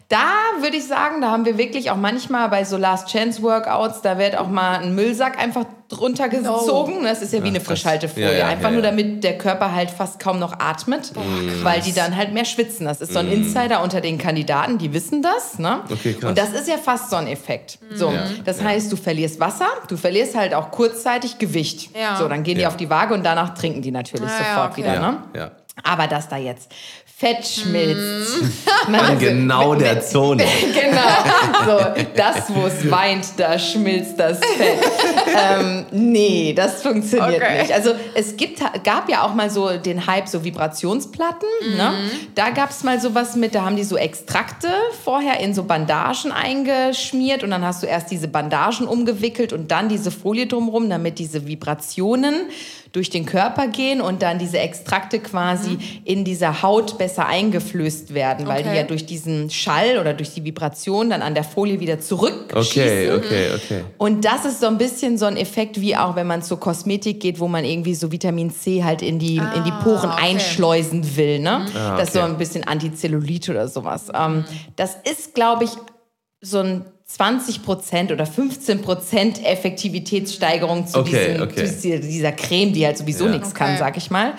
Da würde ich sagen, da haben wir wirklich auch manchmal bei so Last Chance Workouts, da wird auch mal ein Müllsack einfach drunter gezogen. Das ist ja wie eine. Frischhaltefolie. Ja, ja, einfach ja, nur damit der Körper halt fast kaum noch atmet, weil die dann halt mehr schwitzen. Das ist so ein Insider unter den Kandidaten, die wissen das. Ne? Okay. Und das ist ja fast so ein Effekt. So, Ja, das heißt, du verlierst Wasser, du verlierst halt auch kurzzeitig Gewicht. Ja. So, dann gehen die Ja. auf die Waage und danach trinken die natürlich Ah, ja, sofort okay. wieder. Ja, Ne? ja. Aber dass da jetzt Fett schmilzt. [LAUGHS] Man, An genau wenn- der Zone. [LAUGHS] Genau. So, das, wo es weint, da schmilzt das Fett. ähm, nee, das funktioniert Okay. nicht. Also es gibt, gab ja auch mal so den Hype, so Vibrationsplatten. Ne? Da gab es mal sowas mit, da haben die so Extrakte vorher in so Bandagen eingeschmiert und dann hast du erst diese Bandagen umgewickelt und dann diese Folie drumherum, damit diese Vibrationen durch den Körper gehen und dann diese Extrakte quasi in dieser Haut besser besser eingeflößt werden, weil die Okay. ja durch diesen Schall oder durch die Vibration dann an der Folie wieder zurückschießen. Okay, okay, okay. Und das ist so ein bisschen so ein Effekt, wie auch wenn man zur Kosmetik geht, wo man irgendwie so Vitamin C halt in die, in die Poren okay. einschleusen will. Ne? Ah, Das ist so okay. ein bisschen Antizellulite oder sowas. Ähm, das ist, glaube ich, so ein 20% oder 15% Effektivitätssteigerung zu, Okay, diesen, okay. zu dieser- Creme, die halt sowieso Ja. nichts kann, Okay. sag ich mal.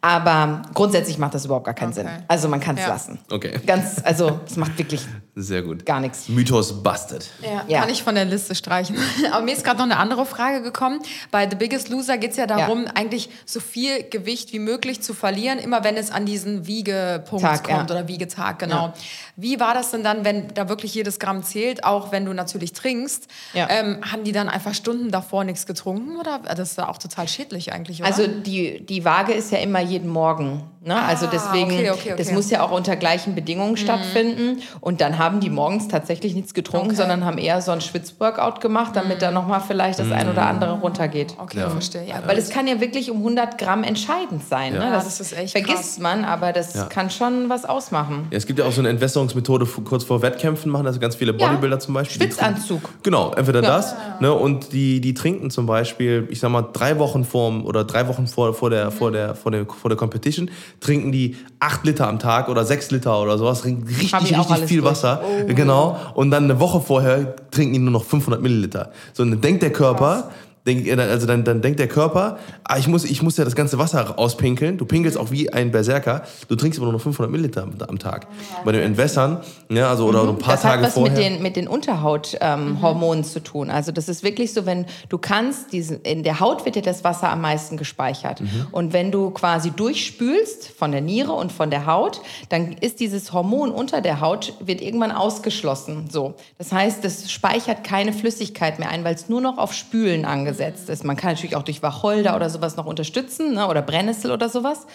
Aber grundsätzlich macht das überhaupt gar keinen Sinn. Okay. Also man kann es Ja. lassen. Okay. Ganz, also es macht wirklich Sehr gut. gar nichts. Mythos busted. Ja, Ja. kann ich von der Liste streichen. [LAUGHS] Aber mir ist gerade noch eine andere Frage gekommen. Bei The Biggest Loser geht es ja darum, eigentlich so viel Gewicht wie möglich zu verlieren, immer wenn es an diesen Wiegepunkt Tag, kommt ja. oder Wiegetag, genau. Ja. Wie war das denn dann, wenn da wirklich jedes Gramm zählt, auch wenn du natürlich trinkst? Ja. Ähm, haben die dann einfach Stunden davor nichts getrunken? Oder das ist ja auch total schädlich eigentlich, oder? Also die, die Waage ist ja immer jeden Morgen. Ne? also deswegen, Ah, okay, okay, das okay. Mhm. muss ja auch unter gleichen Bedingungen stattfinden. Und dann haben die morgens tatsächlich nichts getrunken, Okay. sondern haben eher so ein Schwitzworkout gemacht, damit da nochmal vielleicht das ein oder andere runtergeht. okay, verstehe. Ja, Weil es kann ja wirklich um 100 Gramm entscheidend sein. Ne? Ja, Das, das ist echt vergisst krass. man, aber das Ja. kann schon was ausmachen. Ja, es gibt ja auch so eine Entwässerungsmethode kurz vor Wettkämpfen, machen das ganz viele Bodybuilder zum Beispiel. Schwitzanzug. Genau, entweder das, ne, und die, die trinken zum Beispiel, ich sag mal, drei Wochen vor oder drei Wochen vor, vor, der, vor, der, vor, der, vor der Competition, trinken die acht Liter am Tag oder sechs Liter oder sowas, trinken richtig, richtig viel durch. Wasser. Genau. Und dann eine Woche vorher trinken die nur noch 500 Milliliter. So, und dann denkt der Körper, denk, also dann, dann denkt der Körper, ah, ich, muss, ich muss ja das ganze Wasser auspinkeln. Du pinkelst auch wie ein Berserker. Du trinkst aber nur noch 500 Milliliter am, am Tag. Bei den Entwässern, ja, also oder ein paar Mhm. das Tage hat was vorher. mit den, mit den Unterhauthormonen zu tun. Also das ist wirklich so, wenn du kannst, diesen, in der Haut wird ja das Wasser am meisten gespeichert. Mhm. Und wenn du quasi durchspülst von der Niere und von der Haut, dann ist dieses Hormon unter der Haut, wird irgendwann ausgeschlossen. So. Das heißt, es speichert keine Flüssigkeit mehr ein, weil es nur noch auf Spülen angesetzt ist. Man kann natürlich auch durch Wacholder oder sowas noch unterstützen ne? oder Brennnessel oder sowas.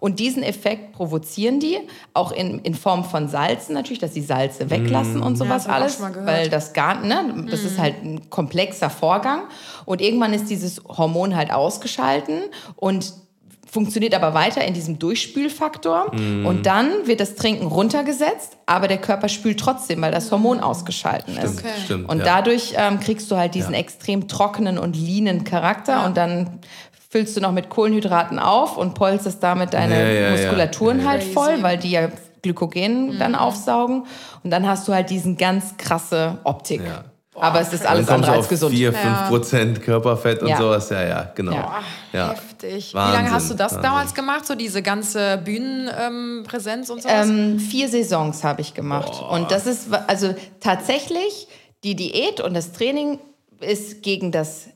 Und diesen Effekt provozieren die, auch in, in Form von Salzen natürlich, dass die Salze weglassen und sowas auch alles, weil das gar, ne, das ist halt ein komplexer Vorgang. Und irgendwann ist dieses Hormon halt ausgeschalten und funktioniert aber weiter in diesem Durchspülfaktor. Und dann wird das Trinken runtergesetzt, aber der Körper spült trotzdem, weil das Hormon ausgeschalten ist. Okay. Stimmt, Und ja. dadurch ähm, kriegst du halt diesen Ja. extrem trockenen und leanen Charakter und dann füllst du noch mit Kohlenhydraten auf und polsterst damit deine Ja, ja, ja. Muskulaturen Ja, ja. halt voll, weil die ja Glykogen dann aufsaugen. Und dann hast du halt diesen ganz krasse Optik. Ja. Aber es ist alles andere als gesund. 4, 5 Prozent Körperfett und Ja. sowas. Ja, ja, genau. Ja. Ja. Heftig. Wie Wahnsinn, lange hast du das Wahnsinn. damals gemacht, so diese ganze Bühnenpräsenz und sowas? Ähm, vier Saisons habe ich gemacht. Und das ist, also tatsächlich, die Diät und das Training ist gegen das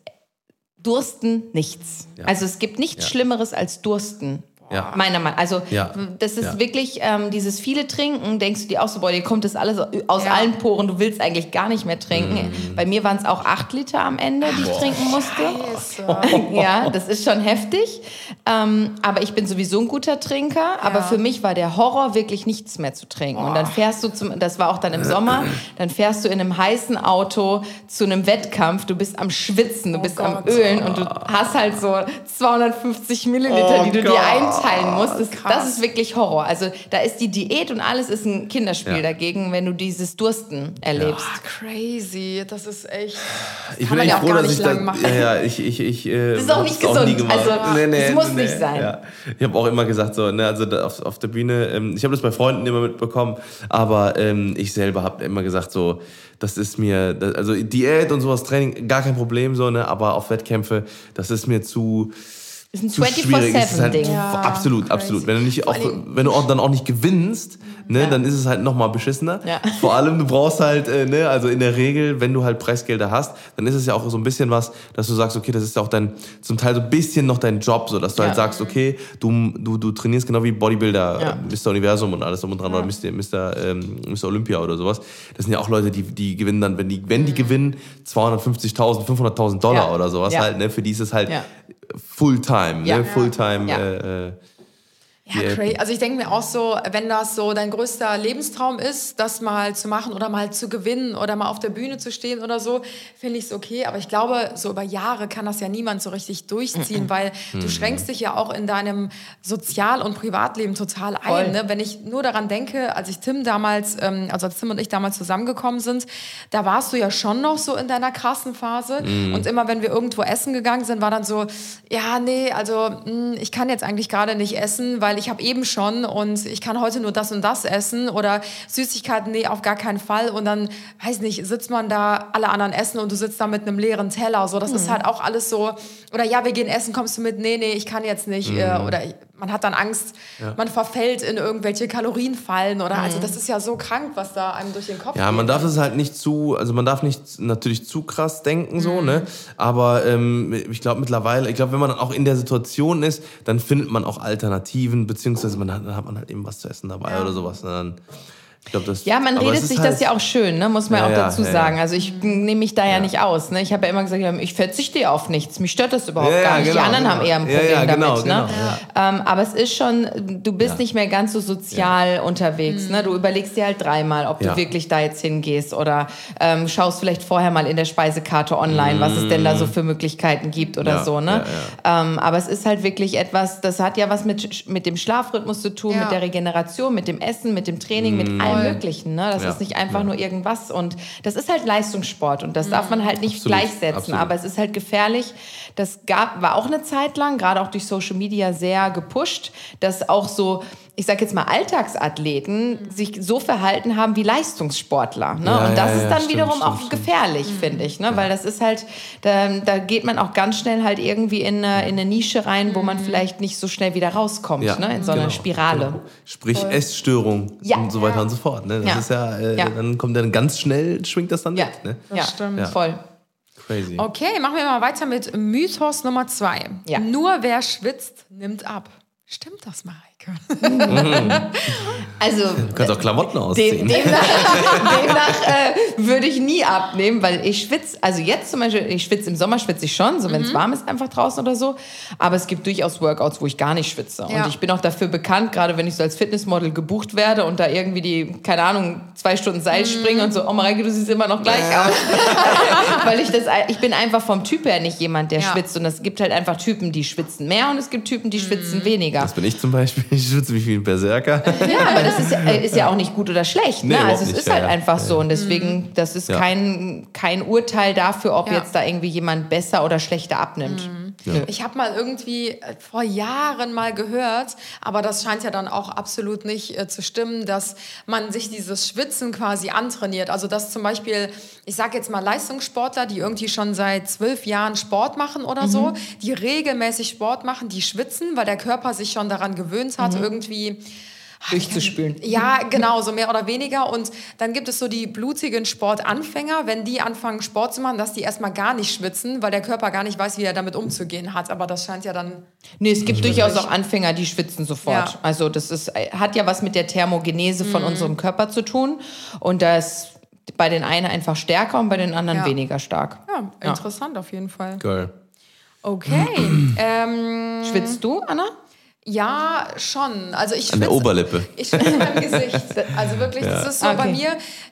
Dursten nichts. Also es gibt nichts Ja. Schlimmeres als Dursten. Ja. Meiner Meinung Also Ja. das ist Ja. wirklich ähm, dieses viele Trinken, denkst du dir auch so, boah, dir kommt das alles aus Ja. allen Poren, du willst eigentlich gar nicht mehr trinken. Mhm. Bei mir waren es auch acht Liter am Ende, die ich trinken musste. [LAUGHS] Ja, das ist schon heftig. Ähm, aber ich bin sowieso ein guter Trinker. Aber für mich war der Horror wirklich nichts mehr zu trinken. Und dann fährst du zum, das war auch dann im Sommer, [CLEARS THROAT] dann fährst du in einem heißen Auto zu einem Wettkampf. Du bist am Schwitzen, du bist am Oh Gott. Ölen und du hast halt so 250 Milliliter, Oh die du Gott. dir einteilen musst. Das, Krass. das ist wirklich Horror. Also da ist die Diät und alles ist ein Kinderspiel Ja. dagegen, wenn du dieses Dursten erlebst. Ah, crazy. Das ist echt. Das Ich kann bin man echt ja auch froh, gar dass nicht ich lang da, machen. ja, ja, ich, ich, ich, äh, Das ist auch nicht gesund. Also, das muss nicht sein. Ja. Ich habe auch immer gesagt, so, ne, also da auf, auf der Bühne, ähm, ich habe das bei Freunden immer mitbekommen, aber ähm, ich selber habe immer gesagt, so, das ist mir, das, also Diät und sowas, Training, gar kein Problem, so, ne, aber auf Wettkämpfe, das ist mir zu, Das ist zu ein schwierig. Es ist halt 24-7-Ding. Ja, absolut, crazy. absolut. Wenn du nicht auch, wenn du auch dann auch nicht gewinnst, ne, dann ist es halt noch mal beschissener. Ja. [LAUGHS] Vor allem, du brauchst halt, äh, ne, also in der Regel, wenn du halt Preisgelder hast, dann ist es ja auch so ein bisschen was, dass du sagst, okay, das ist ja auch dein, zum Teil so ein bisschen noch dein Job, so dass du Ja. halt sagst, okay, du, du, du trainierst genau wie Bodybuilder, Ja. äh, Mr. Universum und alles drum und dran oder Mr. Mr. Ähm, Mr. Olympia oder sowas. Das sind ja auch Leute, die, die gewinnen dann, wenn die, wenn die gewinnen, 250.000, 500.000 Dollar Ja. oder sowas Ja. halt, ne, für die ist es halt Ja. Fulltime, Ja. ne, Fulltime, Ja. äh, äh, Ja, crazy. Also ich denke mir auch so, wenn das so dein größter Lebenstraum ist, das mal zu machen oder mal zu gewinnen oder mal auf der Bühne zu stehen oder so, finde ich es okay. Aber ich glaube, so über Jahre kann das ja niemand so richtig durchziehen, [CLEARS THROAT] weil du schränkst dich ja auch in deinem Sozial- und Privatleben total ein. Ne? Wenn ich nur daran denke, als ich Tim damals, ähm, also als Tim und ich damals zusammengekommen sind, da warst du ja schon noch so in deiner krassen Phase. Und immer wenn wir irgendwo essen gegangen sind, war dann so, ja, nee, also mh, ich kann jetzt eigentlich gerade nicht essen, weil ich habe eben schon und ich kann heute nur das und das essen oder Süßigkeiten, nee, auf gar keinen Fall. Und dann, weiß nicht, sitzt man da, alle anderen essen und du sitzt da mit einem leeren Teller. So, das ist halt auch alles so, oder ja, wir gehen essen, kommst du mit? Nee, nee, ich kann jetzt nicht. Äh, oder ich- man hat dann Angst, man verfällt in irgendwelche Kalorienfallen oder also das ist ja so krank, was da einem durch den Kopf Ja, geht. man darf es halt nicht zu, also man darf nicht natürlich zu krass denken, so, ne? Aber ähm, ich glaube mittlerweile, ich glaube, wenn man dann auch in der Situation ist, dann findet man auch Alternativen, beziehungsweise man hat, dann hat man halt eben was zu essen dabei oder sowas. Und dann, ich glaube, das. Ja, man redet sich halt, das ja auch schön, ne? muss man Ja, auch dazu ja, sagen. ja. Also ich nehme mich da ja, nicht aus. Ne? Ich habe ja immer gesagt, ich verzichte auf nichts. Mich stört das überhaupt Ja, ja, gar nicht. genau, Die anderen genau. haben eher ein Problem ja, genau, damit. Ne? genau, Ähm, aber es ist schon, du bist Ja. nicht mehr ganz so sozial unterwegs. Ne? Du überlegst dir halt dreimal, ob Ja. du wirklich da jetzt hingehst oder ähm, schaust vielleicht vorher mal in der Speisekarte online, was es denn da so für Möglichkeiten gibt oder Ja, so. Ne? ja, Ähm, aber es ist halt wirklich etwas, das hat ja was mit, mit dem Schlafrhythmus zu tun, Ja. mit der Regeneration, mit dem Essen, mit dem Training, mit allem Voll. Möglichen. Ne? Das Ja, ist nicht einfach ja. nur irgendwas. Und das ist halt Leistungssport und das darf man halt nicht Absolut, gleichsetzen. absolut. Aber es ist halt gefährlich. Das gab, war auch eine Zeit lang, gerade auch durch Social Media sehr gepusht, dass auch so, ich sag jetzt mal, Alltagsathleten sich so verhalten haben wie Leistungssportler. Ne? Ja, und das ja, ist ja, dann stimmt, wiederum stimmt, auch stimmt. gefährlich, finde ich. Ne? Weil das ist halt, da, da geht man auch ganz schnell halt irgendwie in eine, in eine Nische rein, wo man vielleicht nicht so schnell wieder rauskommt, Ja, ne? in so einer genau, Spirale. genau. Sprich Essstörung Ja. und so weiter und so fort. Ne? Das Ja. ist ja, äh, Ja. dann kommt dann ganz schnell, schwingt das dann Ja, mit. Ne? ja, stimmt. voll. Crazy. Okay, machen wir mal weiter mit Mythos Nummer zwei. Ja. Nur wer schwitzt, nimmt ab. Stimmt das, Mareike? [LAUGHS] Also, Du kannst auch Klamotten Dem, ausziehen. demnach [LAUGHS] demnach äh, würde ich nie abnehmen, weil ich schwitze, also jetzt zum Beispiel, ich schwitze im Sommer, schwitze ich schon, so wenn es warm ist, einfach draußen oder so. Aber es gibt durchaus Workouts, wo ich gar nicht schwitze. Ja. Und ich bin auch dafür bekannt, gerade wenn ich so als Fitnessmodel gebucht werde und da irgendwie die, keine Ahnung, zwei Stunden Seil springe und so, oh Mareike, du siehst immer noch gleich aus. [LAUGHS] weil ich das, ich bin einfach vom Typ her nicht jemand, der Ja. schwitzt. Und es gibt halt einfach Typen, die schwitzen mehr und es gibt Typen, die schwitzen weniger. Das bin ich zum Beispiel. [LAUGHS] Ich schwitze mich wie ein Berserker. Ja, aber das ist, ja- äh, ist ja auch nicht gut oder schlecht. Nee, Ne? Also es nicht, ist ja, halt ja. einfach so. Und deswegen, das ist Ja. kein, kein Urteil dafür, ob Ja. jetzt da irgendwie jemand besser oder schlechter abnimmt. Nö. Ich habe mal irgendwie äh, vor Jahren mal gehört, aber das scheint ja dann auch absolut nicht äh, zu stimmen, dass man sich dieses Schwitzen quasi antrainiert. Also dass zum Beispiel, ich sage jetzt mal Leistungssportler, die irgendwie schon seit zwölf Jahren Sport machen oder so, die regelmäßig Sport machen, die schwitzen, weil der Körper sich schon daran gewöhnt hat, irgendwie Durchzuspülen. ja, genau, so mehr oder weniger. Und dann gibt es so die blutigen Sportanfänger, wenn die anfangen Sport zu machen, dass die erstmal gar nicht schwitzen, weil der Körper gar nicht weiß, wie er damit umzugehen hat. Aber das scheint ja dann. Nee, es gibt durchaus auch Anfänger, die schwitzen sofort. Ja. Mhm. Also das ist, hat ja was mit der Thermogenese von unserem Körper zu tun. Und da ist bei den einen einfach stärker und bei den anderen Ja. weniger stark. Ja, Ja. interessant auf jeden Fall. Geil. Okay. [CLEARS THROAT] ähm, Schwitzt du, Anna? Ja, schon. Also ich An der Oberlippe. [LAUGHS] Ich schwitze im Gesicht. Also wirklich, das ist so Okay. bei mir,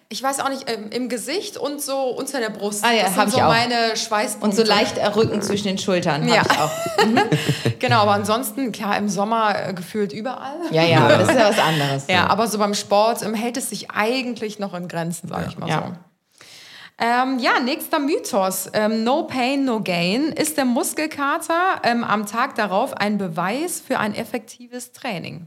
ich weiß auch nicht, ähm, im Gesicht und so unter der Brust. Ah ja, das sind ich so auch. meine Schweißpunkte. Und so leicht Rücken zwischen den Schultern Ja. ich auch. [LAUGHS] Genau, aber ansonsten, klar, im Sommer äh, gefühlt überall. Ja, ja, aber das ist ja was anderes. Ja, aber so beim Sport ähm, hält es sich eigentlich noch in Grenzen, sage ich mal Ja. so. Ähm, ja, nächster Mythos. Ähm, no pain, no gain. Ist der Muskelkater ähm, am Tag darauf ein Beweis für ein effektives Training?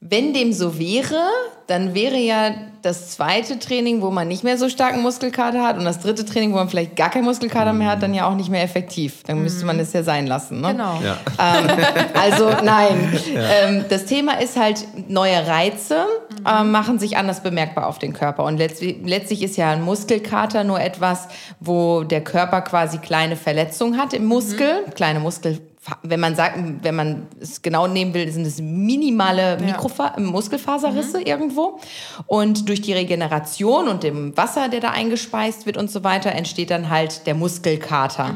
Wenn dem so wäre, dann wäre ja das zweite Training, wo man nicht mehr so starken Muskelkater hat und das dritte Training, wo man vielleicht gar keinen Muskelkater mehr hat, dann ja auch nicht mehr effektiv. Dann müsste man es ja sein lassen. Ne? Genau. Ja. Also nein. [LAUGHS] Ähm, das Thema ist halt, neue Reize ähm, machen sich anders bemerkbar auf den Körper. Und letztlich, letztlich ist ja ein Muskelkater nur etwas, wo der Körper quasi kleine Verletzungen hat im Muskel, kleine Muskel. Wenn man sagt, wenn man es genau nehmen will, sind es minimale Mikrofa Muskelfaserrisse irgendwo. Und durch die Regeneration und dem Wasser, der da eingespeist wird und so weiter, entsteht dann halt der Muskelkater.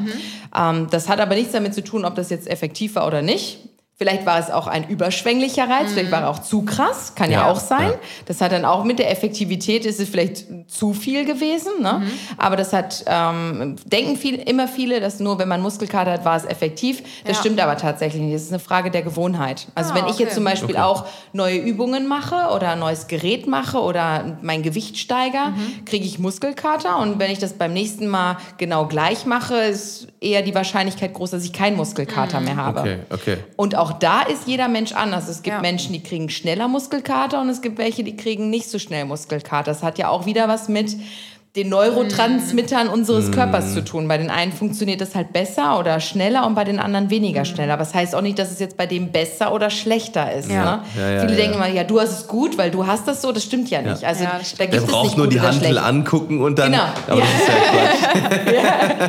Ähm, das hat aber nichts damit zu tun, ob das jetzt effektiv war oder nicht. Vielleicht war es auch ein überschwänglicher Reiz, vielleicht war er auch zu krass, kann ja, Ja, auch sein. ja. Das hat dann auch mit der Effektivität, ist es vielleicht zu viel gewesen. Ne? Aber das hat, ähm, denken viel, immer viele, dass nur wenn man Muskelkater hat, war es effektiv. Das Ja. stimmt aber tatsächlich nicht. Das ist eine Frage der Gewohnheit. Also Ah, wenn ich jetzt okay. zum Beispiel auch neue Übungen mache oder ein neues Gerät mache oder mein Gewicht steigere, Mhm. kriege ich Muskelkater. Und wenn ich das beim nächsten Mal genau gleich mache, ist eher die Wahrscheinlichkeit groß, dass ich keinen Muskelkater Mhm. mehr habe. Okay, okay. Und auch da ist jeder Mensch anders. Es gibt Ja. Menschen, die kriegen schneller Muskelkater und es gibt welche, die kriegen nicht so schnell Muskelkater. Das hat ja auch wieder was mit den Neurotransmittern unseres Körpers zu tun. Bei den einen funktioniert das halt besser oder schneller und bei den anderen weniger schnell. Aber das heißt auch nicht, dass es jetzt bei dem besser oder schlechter ist. Ja. Ne? Ja, ja, Viele ja. denken immer, ja, du hast es gut, weil du hast das so. Das stimmt ja nicht. Also Ja, das da gibt Der es braucht nicht nur die schlecht. angucken und dann. Genau. Aber Ja. das ist ja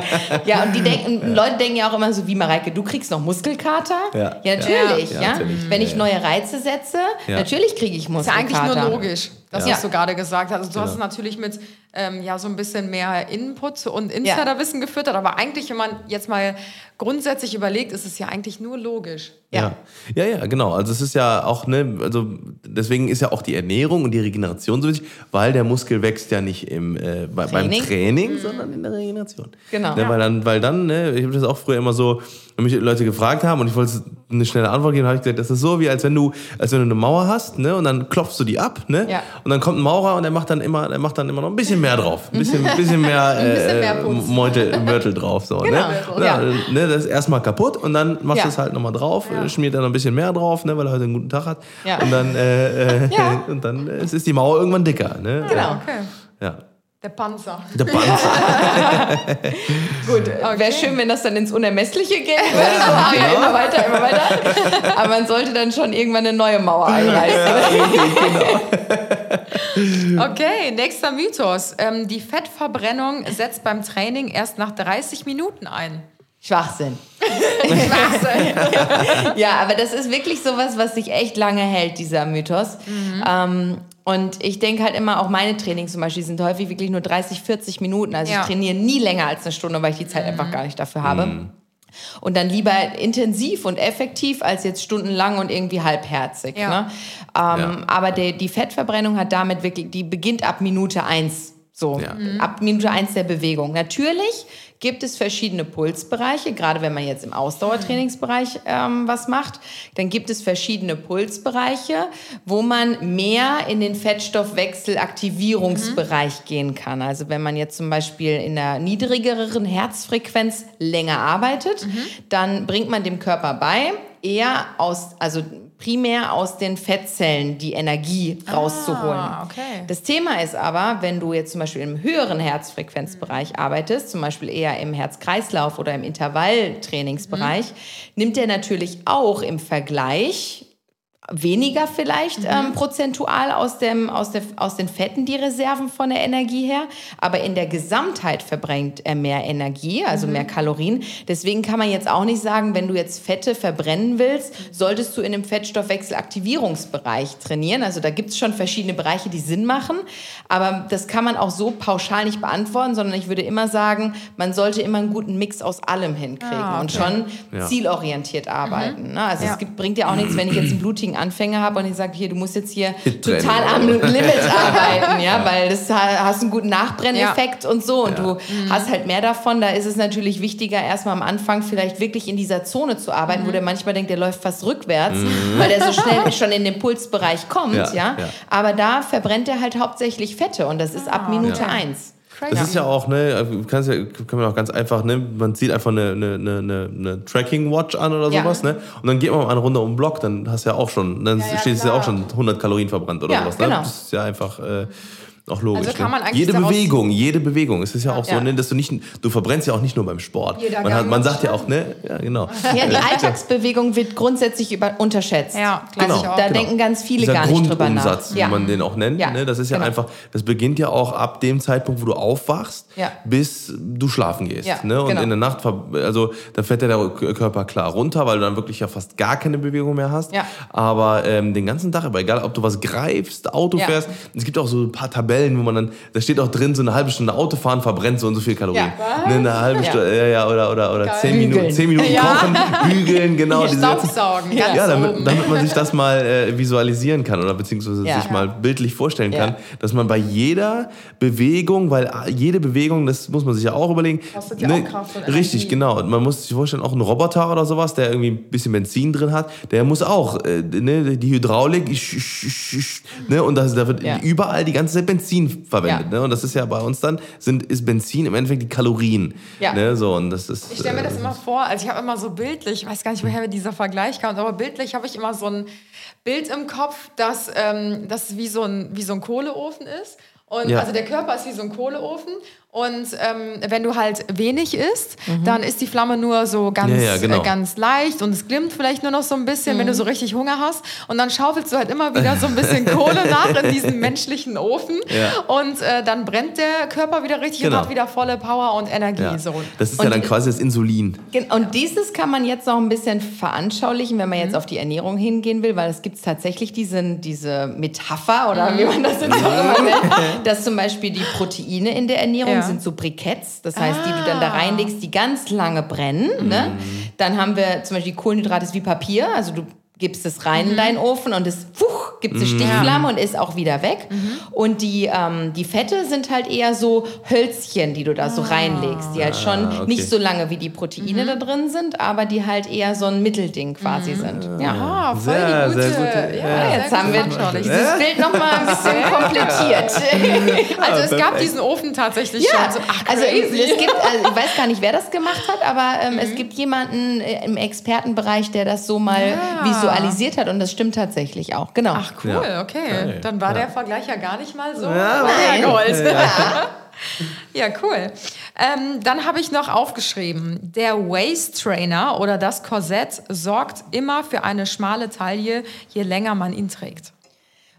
[LAUGHS] Quatsch. Ja, und die denken, Leute denken ja auch immer so wie Mareike, du kriegst noch Muskelkater? Ja. natürlich, Ja, ja. natürlich. Wenn ich neue Reize setze, Ja. natürlich kriege ich ist ja Muskelkater. eigentlich nur logisch, dass Ja. was du gerade gesagt hast. Also du hast es Genau. natürlich mit ähm, ja, so ein bisschen mehr Input und Ja. Insiderwissen gefüttert, aber eigentlich, wenn man jetzt mal grundsätzlich überlegt, ist es ja eigentlich nur logisch. Ja. ja, ja, genau. Also es ist ja auch, ne, also deswegen ist ja auch die Ernährung und die Regeneration so wichtig, weil der Muskel wächst ja nicht im, äh, bei, beim Training. Training, sondern in der Regeneration. Genau. Ne, Ja. weil dann, weil dann, ne, ich habe das auch früher immer so, wenn mich Leute gefragt haben und ich wollte eine schnelle Antwort geben, habe ich gesagt, das ist so wie als wenn du, als wenn du eine Mauer hast, ne, und dann klopfst du die ab, ne, Ja. und dann kommt ein Maurer und der macht dann immer, der macht dann immer noch ein bisschen mehr drauf, ein bisschen, ein bisschen mehr, [LAUGHS] bisschen äh, mehr. Mörtel, Mörtel drauf, so, Genau. ne, Ja. ja. ne, das ist erstmal kaputt und dann machst Ja. du es halt nochmal drauf, schmiert dann noch ein bisschen mehr drauf, ne, weil er heute einen guten Tag hat, Ja. und dann, äh, äh, Ja. [LAUGHS] und dann äh, ist die Mauer irgendwann dicker, ne, Genau. Okay. ja. Der Panzer. Der Panzer. [LAUGHS] Gut, wäre schön, wenn das dann ins Unermessliche gehen würde. so, ah, ja, immer weiter, immer weiter. Aber man sollte dann schon irgendwann eine neue Mauer einreißen. [LAUGHS] Okay, nächster Mythos. Ähm, die Fettverbrennung setzt beim Training erst nach 30 Minuten ein. Schwachsinn. [LAUGHS] Ja, aber das ist wirklich sowas, was sich echt lange hält, dieser Mythos. Ähm, und ich denke halt immer, auch meine Trainings zum Beispiel sind häufig wirklich nur 30, 40 Minuten. Also Ja. ich trainiere nie länger als eine Stunde, weil ich die Zeit einfach gar nicht dafür habe. Und dann lieber intensiv und effektiv als jetzt stundenlang und irgendwie halbherzig. Ja. Ne? Ähm, Ja. Aber der, die Fettverbrennung hat damit wirklich, die beginnt ab Minute eins. So, Ja. ab Minute eins der Bewegung. Natürlich gibt es verschiedene Pulsbereiche, gerade wenn man jetzt im Ausdauertrainingsbereich ähm, was macht, dann gibt es verschiedene Pulsbereiche, wo man mehr in den Fettstoffwechselaktivierungsbereich gehen kann. Also wenn man jetzt zum Beispiel in einer niedrigeren Herzfrequenz länger arbeitet, dann bringt man dem Körper bei, eher aus, also primär aus den Fettzellen die Energie rauszuholen. Ah, okay. Das Thema ist aber, wenn du jetzt zum Beispiel im höheren Herzfrequenzbereich arbeitest, zum Beispiel eher im Herz-Kreislauf oder im Intervalltrainingsbereich, nimmt der natürlich auch im Vergleich weniger vielleicht ähm, prozentual aus, dem, aus, der, aus den Fetten die Reserven von der Energie her, aber in der Gesamtheit verbrennt er mehr Energie, also mehr Kalorien. Deswegen kann man jetzt auch nicht sagen, wenn du jetzt Fette verbrennen willst, solltest du in dem Fettstoffwechselaktivierungsbereich trainieren. Also da gibt es schon verschiedene Bereiche, die Sinn machen, aber das kann man auch so pauschal nicht beantworten, sondern ich würde immer sagen, man sollte immer einen guten Mix aus allem hinkriegen Ah, und schon Ja. zielorientiert arbeiten. Ne? Also Ja. es gibt, bringt ja auch nichts, wenn ich jetzt einen blutigen Anfänger habe und ich sage, hier, du musst jetzt hier total am? Limit [LAUGHS] arbeiten, ja, weil das ha- hast einen guten Nachbrenneffekt und so und Ja. du hast halt mehr davon. Da ist es natürlich wichtiger, erstmal am Anfang vielleicht wirklich in dieser Zone zu arbeiten, wo der manchmal denkt, der läuft fast rückwärts, weil der so schnell [LAUGHS] schon in den Pulsbereich kommt, ja. Ja, ja. Aber da verbrennt er halt hauptsächlich Fette und das ist ab Minute Ja. Das ist ja auch, ne, kannst ja, kann man auch ganz einfach, ne, man zieht einfach eine, eine, eine, eine, eine Tracking Watch an oder Ja. sowas, ne, und dann geht man mal eine Runde um den Block, dann hast du ja auch schon, dann ja, steht es ja auch schon 100 Kalorien verbrannt oder Ja, sowas, genau. ne, das ist ja einfach, äh, auch logisch. Also kann man ne? eigentlich jede Bewegung, jede Bewegung. Es ist ja auch so, ne, dass du nicht, du verbrennst ja auch nicht nur beim Sport. Jeder Man, hat, man sagt ja auch, ne, ja, genau. Ja, die Alltagsbewegung wird grundsätzlich über, unterschätzt. Ja, Genau. Da Genau. denken ganz viele Dieser gar nicht drüber nach. Grundumsatz, wie Ja. man den auch nennt. Ja, Ne? Das ist ja genau. einfach, das beginnt ja auch ab dem Zeitpunkt, wo du aufwachst, Ja. bis du schlafen gehst. Ja, ne? Und genau. in der Nacht, also da fährt ja der Körper klar runter, weil du dann wirklich ja fast gar keine Bewegung mehr hast. Ja. Aber ähm, den ganzen Tag, aber egal, ob du was greifst, Auto Ja. fährst, es gibt auch so ein paar Tabellen Tabellen, wo man dann, da steht auch drin, so eine halbe Stunde Autofahren verbrennt so und so viel Kalorien. Ja. Ne, eine halbe Ja. Stunde, ja, ja, oder, oder, oder zehn Bügeln. Minuten, zehn Minuten Ja. kochen, bügeln, [LAUGHS] genau. diese ganzen- Staubsaugen, ganz ja, damit, damit man sich das [LAUGHS] mal äh, visualisieren kann oder beziehungsweise sich mal bildlich vorstellen kann, dass man bei jeder Bewegung, weil jede Bewegung, das muss man sich ja auch überlegen, ne, Kostet ja auch Kraft und richtig, genau. Und man muss sich vorstellen, auch ein Roboter oder sowas, der irgendwie ein bisschen Benzin drin hat, der muss auch äh, ne, die Hydraulik, sch- sch- sch- ne, und das, da wird überall die ganze Zeit Benzin verwendet. Ja. Ne? Und das ist ja bei uns dann, sind, ist Benzin im Endeffekt die Kalorien. Ja. Ne? So, und das ist, Ich stelle mir das äh, immer vor, also ich habe immer so bildlich, ich weiß gar nicht, woher dieser Vergleich kommt, aber bildlich habe ich immer so ein Bild im Kopf, dass ähm, das wie so ein, wie so ein Kohleofen ist. Und Ja. also der Körper ist wie so ein Kohleofen. Und ähm, wenn du halt wenig isst, dann ist die Flamme nur so ganz, Ja, ja, genau. äh, ganz leicht und es glimmt vielleicht nur noch so ein bisschen, wenn du so richtig Hunger hast. Und dann schaufelst du halt immer wieder so ein bisschen [LAUGHS] Kohle nach in diesen menschlichen Ofen. Ja. Und äh, dann brennt der Körper wieder richtig Genau. und hat wieder volle Power und Energie. ja. So. Das ist Und ja dann quasi das Insulin. Und dieses kann man jetzt noch ein bisschen veranschaulichen, wenn man Mhm. jetzt auf die Ernährung hingehen will, weil es gibt tatsächlich diesen, diese Metapher oder Mhm. wie man das jetzt auch immer nennt, dass zum Beispiel die Proteine in der Ernährung Ja. Sind so Briketts, das heißt, die du dann da reinlegst, die ganz lange brennen. Mhm. Ne? Dann haben wir zum Beispiel Kohlenhydrate ist wie Papier, also du gibst es rein Mhm. in deinen Ofen und es puch, gibt eine Stichflamme und ist auch wieder weg. Mhm. Und die, ähm, die Fette sind halt eher so Hölzchen, die du da Ah. so reinlegst, die halt schon okay. nicht so lange wie die Proteine Mhm. da drin sind, aber die halt eher so ein Mittelding quasi sind. Ja. Ah, voll Sehr, die gute. sehr gute- ja, ja. Jetzt sehr haben wir dieses Bild nochmal ein bisschen komplettiert. [LAUGHS] Also es gab diesen Ofen tatsächlich Ja, schon. So, ach, also es gibt, also ich weiß gar nicht, wer das gemacht hat, aber ähm, Mhm. es gibt jemanden äh, im Expertenbereich, der das so mal Ja. visualisiert hat und das stimmt tatsächlich auch. Genau. Ach cool, Ja. okay. Geil. Dann war Ja. der Vergleich ja gar nicht mal so Ja, hergeholt. [LAUGHS] Ja, cool. Ähm, dann habe ich noch aufgeschrieben, der Waist Trainer oder das Korsett sorgt immer für eine schmale Taille, je länger man ihn trägt.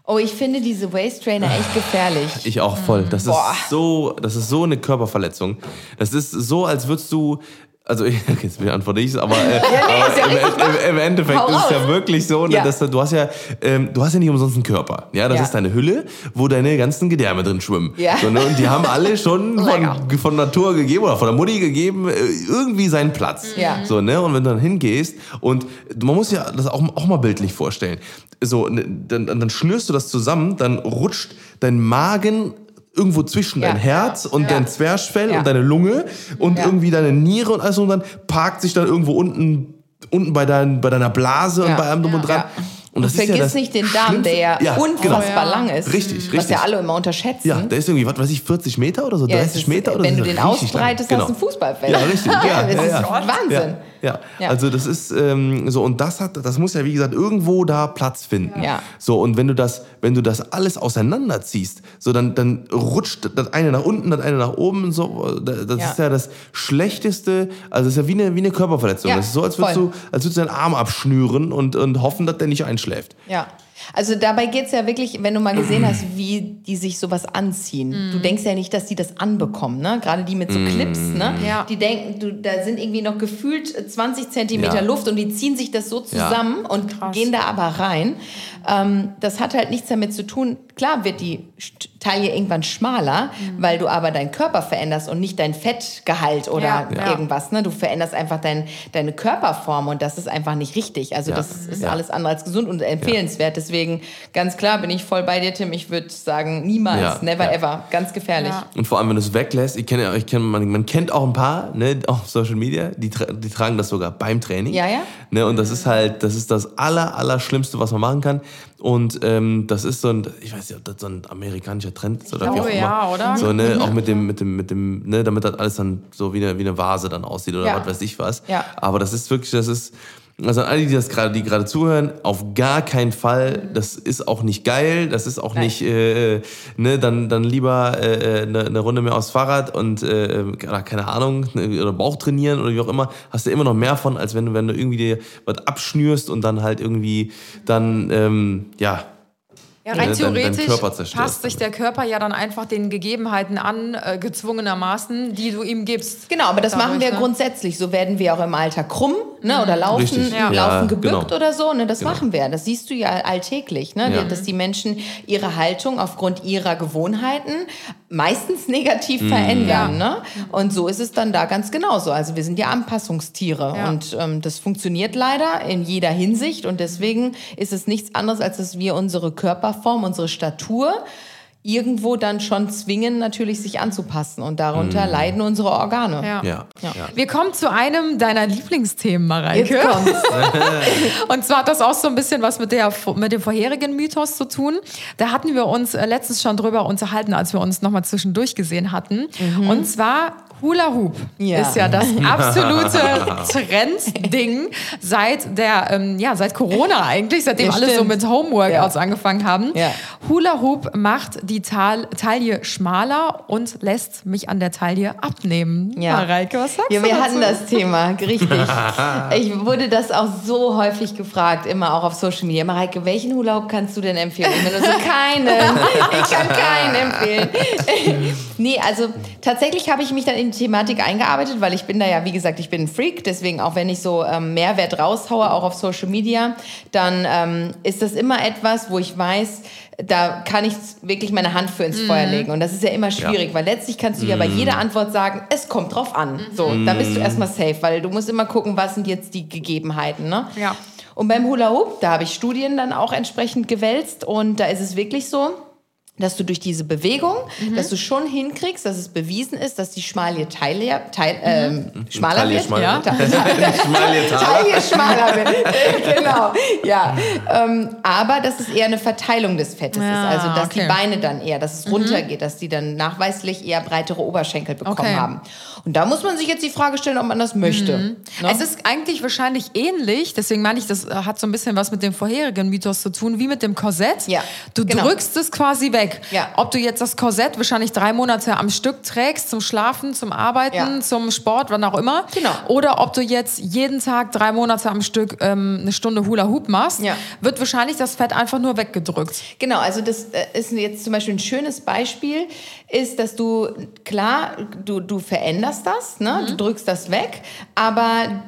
Oh, ich finde diese Waist Trainer echt gefährlich. Ich auch voll. Das ist Boah. so, das ist so eine Körperverletzung. Das ist so, als würdest du, also [LAUGHS] jetzt beantworte ich es, aber, äh, [LAUGHS] aber im, im, im Endeffekt Hau ist es ja wirklich so, ne, Ja. dass du hast ja, ähm, du hast ja nicht umsonst einen Körper. Ja, das Ja. ist deine Hülle, wo deine ganzen Gedärme drin schwimmen. Ja. So, ne, und die haben alle schon [LAUGHS] von, von Natur gegeben oder von der Mutti gegeben, äh, irgendwie seinen Platz. Ja. So, ne, und wenn du dann hingehst und man muss ja das auch, auch mal bildlich vorstellen. So, ne, dann, dann dann schnürst du das zusammen, dann rutscht dein Magen irgendwo zwischen Ja. dein Herz und Ja. dein Zwerchfell Ja. und deine Lunge und Ja. irgendwie deine Niere und alles und dann parkt sich dann irgendwo unten unten bei, dein, bei deiner Blase und bei allem drum und dran. Ja. Und das ist ja Vergiss das nicht den Darm, der ja, Schlimmste- unfassbar genau. lang ist. Richtig, Was richtig. ja alle immer unterschätzen. Ja, der ist irgendwie, was weiß ich, 40 Meter oder so, Ja, 30 es ist, Meter oder Wenn so. du Das den lang. ausbreitest, Genau. hast du ein Fußballfeld. Ja, richtig. Ja, [LAUGHS] das ja, ist ja. Wahnsinn. Ja, Ja. also das ist ähm, so und das hat, das muss ja wie gesagt irgendwo da Platz finden. Ja. So und wenn du das, wenn du das alles auseinanderziehst, so dann dann rutscht das eine nach unten, das eine nach oben, so das Ja. ist ja das schlechteste, also das ist ja wie eine wie eine Körperverletzung. Das ist so, als würdest voll. du, als würdest du deinen Arm abschnüren und und hoffen, dass der nicht einschläft. Ja. Also dabei geht es ja wirklich, wenn du mal gesehen [CLEARS THROAT] hast, wie die sich sowas anziehen. Du denkst ja nicht, dass die das anbekommen, ne? Gerade die mit so Clips, ne? Ja. Die denken, du, da sind irgendwie noch gefühlt 20 Zentimeter Ja. Luft und die ziehen sich das so Ja. zusammen und Krass. gehen da aber rein. Ähm, das hat halt nichts damit zu tun. Klar wird die Taille irgendwann schmaler, weil du aber deinen Körper veränderst und nicht dein Fettgehalt oder Ja, ja. irgendwas. Ne? Du veränderst einfach dein, deine Körperform und das ist einfach nicht richtig. Also Ja. das ist Ja. alles andere als gesund und empfehlenswert. Deswegen ganz klar bin ich voll bei dir, Tim. Ich würde sagen, niemals, Ja, never ja. ever. Ganz gefährlich. Ja. Und vor allem, wenn du es weglässt, ich kenne, ich kenne, man, man kennt auch ein paar, ne, auf Social Media, die, tra die tragen das sogar beim Training. Ja, ja. Ne, und das ist halt, das ist das aller, aller Schlimmste, was man machen kann. Und ähm, das ist so ein, ich weiß nicht, ob das so ein amerikanischer Trend ist oder wie auch immer. ja, oder? So, ne, [LAUGHS] auch mit dem, mit dem, mit dem, ne, damit das alles dann so wie eine, wie eine Vase dann aussieht oder Ja. was weiß ich was. Ja. Aber das ist wirklich, das ist, also an alle, die das gerade, die gerade zuhören, auf gar keinen Fall. Das ist auch nicht geil. Das ist auch Nein. nicht, äh, ne, dann, dann lieber äh, eine, eine Runde mehr aufs Fahrrad und äh, oder keine Ahnung ne, oder Bauch trainieren oder wie auch immer. Hast du immer noch mehr von, als wenn du, wenn du irgendwie dir was abschnürst und dann halt irgendwie dann ähm, ja Ja, rein theoretisch passt sich der Körper ja dann einfach den Gegebenheiten an, äh, gezwungenermaßen, die du ihm gibst. Genau, aber das Dadurch, machen wir ne? grundsätzlich. So werden wir auch im Alter krumm. Ne? oder laufen, Richtig, ja. laufen gebückt genau. oder so. Ne? Das Genau. machen wir. Das siehst du ja alltäglich, ne? Ja. dass die Menschen ihre Haltung aufgrund ihrer Gewohnheiten meistens negativ Mhm. verändern. Ne? Und so ist es dann da ganz genauso. Also wir sind ja Anpassungstiere Ja. und ähm, das funktioniert leider in jeder Hinsicht und deswegen ist es nichts anderes, als dass wir unsere Körperform, unsere Statur irgendwo dann schon zwingen, natürlich sich anzupassen und darunter leiden unsere Organe. Ja. Ja. Ja. Wir kommen zu einem deiner Lieblingsthemen, Mareike. Jetzt kommt's. [LAUGHS] Und zwar hat das auch so ein bisschen was mit, der, mit dem vorherigen Mythos zu tun. Da hatten wir uns äh, letztens schon drüber unterhalten, als wir uns nochmal zwischendurch gesehen hatten. Und zwar Hula Hoop Ja. ist ja das [LAUGHS] absolute Trendding seit der, ähm, ja, seit Corona eigentlich, seitdem Ja, alle so mit Homeworkouts Ja. angefangen haben. Hula Hoop macht die Tal Taille schmaler und lässt mich an der Taille abnehmen. Ja. Mareike, was sagst Ja, du wir hatten das Thema, richtig. [LAUGHS] Ich wurde das auch so häufig gefragt, immer auch auf Social Media. Mareike, welchen Hula Hoop kannst du denn empfehlen? Ich bin so, keinen. [LAUGHS] Ich kann keinen empfehlen. nee, also tatsächlich habe ich mich dann in die Thematik eingearbeitet, weil ich bin da ja, wie gesagt, ich bin ein Freak. Deswegen, auch wenn ich so ähm, Mehrwert raushaue, auch auf Social Media, dann ähm, ist das immer etwas, wo ich weiß, da kann ich wirklich meine Hand für ins Feuer legen. Und das ist ja immer schwierig, weil letztlich kannst du ja bei jeder Antwort sagen, es kommt drauf an. So, da bist du erstmal safe, weil du musst immer gucken, was sind jetzt die Gegebenheiten. Ne? Ja. Und beim Hula Hoop, da habe ich Studien dann auch entsprechend gewälzt und da ist es wirklich so, dass du durch diese Bewegung, Mhm. dass du schon hinkriegst, dass es bewiesen ist, dass die Schmalie Teile, Teil, ähm, schmaler Taille wird. schmaler. Ja. [LAUGHS] Taler. Taille schmaler wird. [LAUGHS] genau, ja. Ähm, aber dass es eher eine Verteilung des Fettes Ja, ist. Also, dass okay. die Beine dann eher, dass es runtergeht, dass die dann nachweislich eher breitere Oberschenkel bekommen Okay. haben. Und da muss man sich jetzt die Frage stellen, ob man das möchte. Ne? Es ist eigentlich wahrscheinlich ähnlich, deswegen meine ich, das äh, hat so ein bisschen was mit dem vorherigen Mythos zu tun, wie mit dem Korsett. Ja, Du genau. drückst es quasi weg. Ja. Ob du jetzt das Korsett wahrscheinlich drei Monate am Stück trägst, zum Schlafen, zum Arbeiten, Ja. zum Sport, wann auch immer. Genau. Oder ob du jetzt jeden Tag drei Monate am Stück ähm, eine Stunde Hula Hoop machst, Ja. wird wahrscheinlich das Fett einfach nur weggedrückt. Genau, also das äh, ist jetzt zum Beispiel ein schönes Beispiel, ist, dass du, klar, du, du veränderst das, ne? du drückst das weg, aber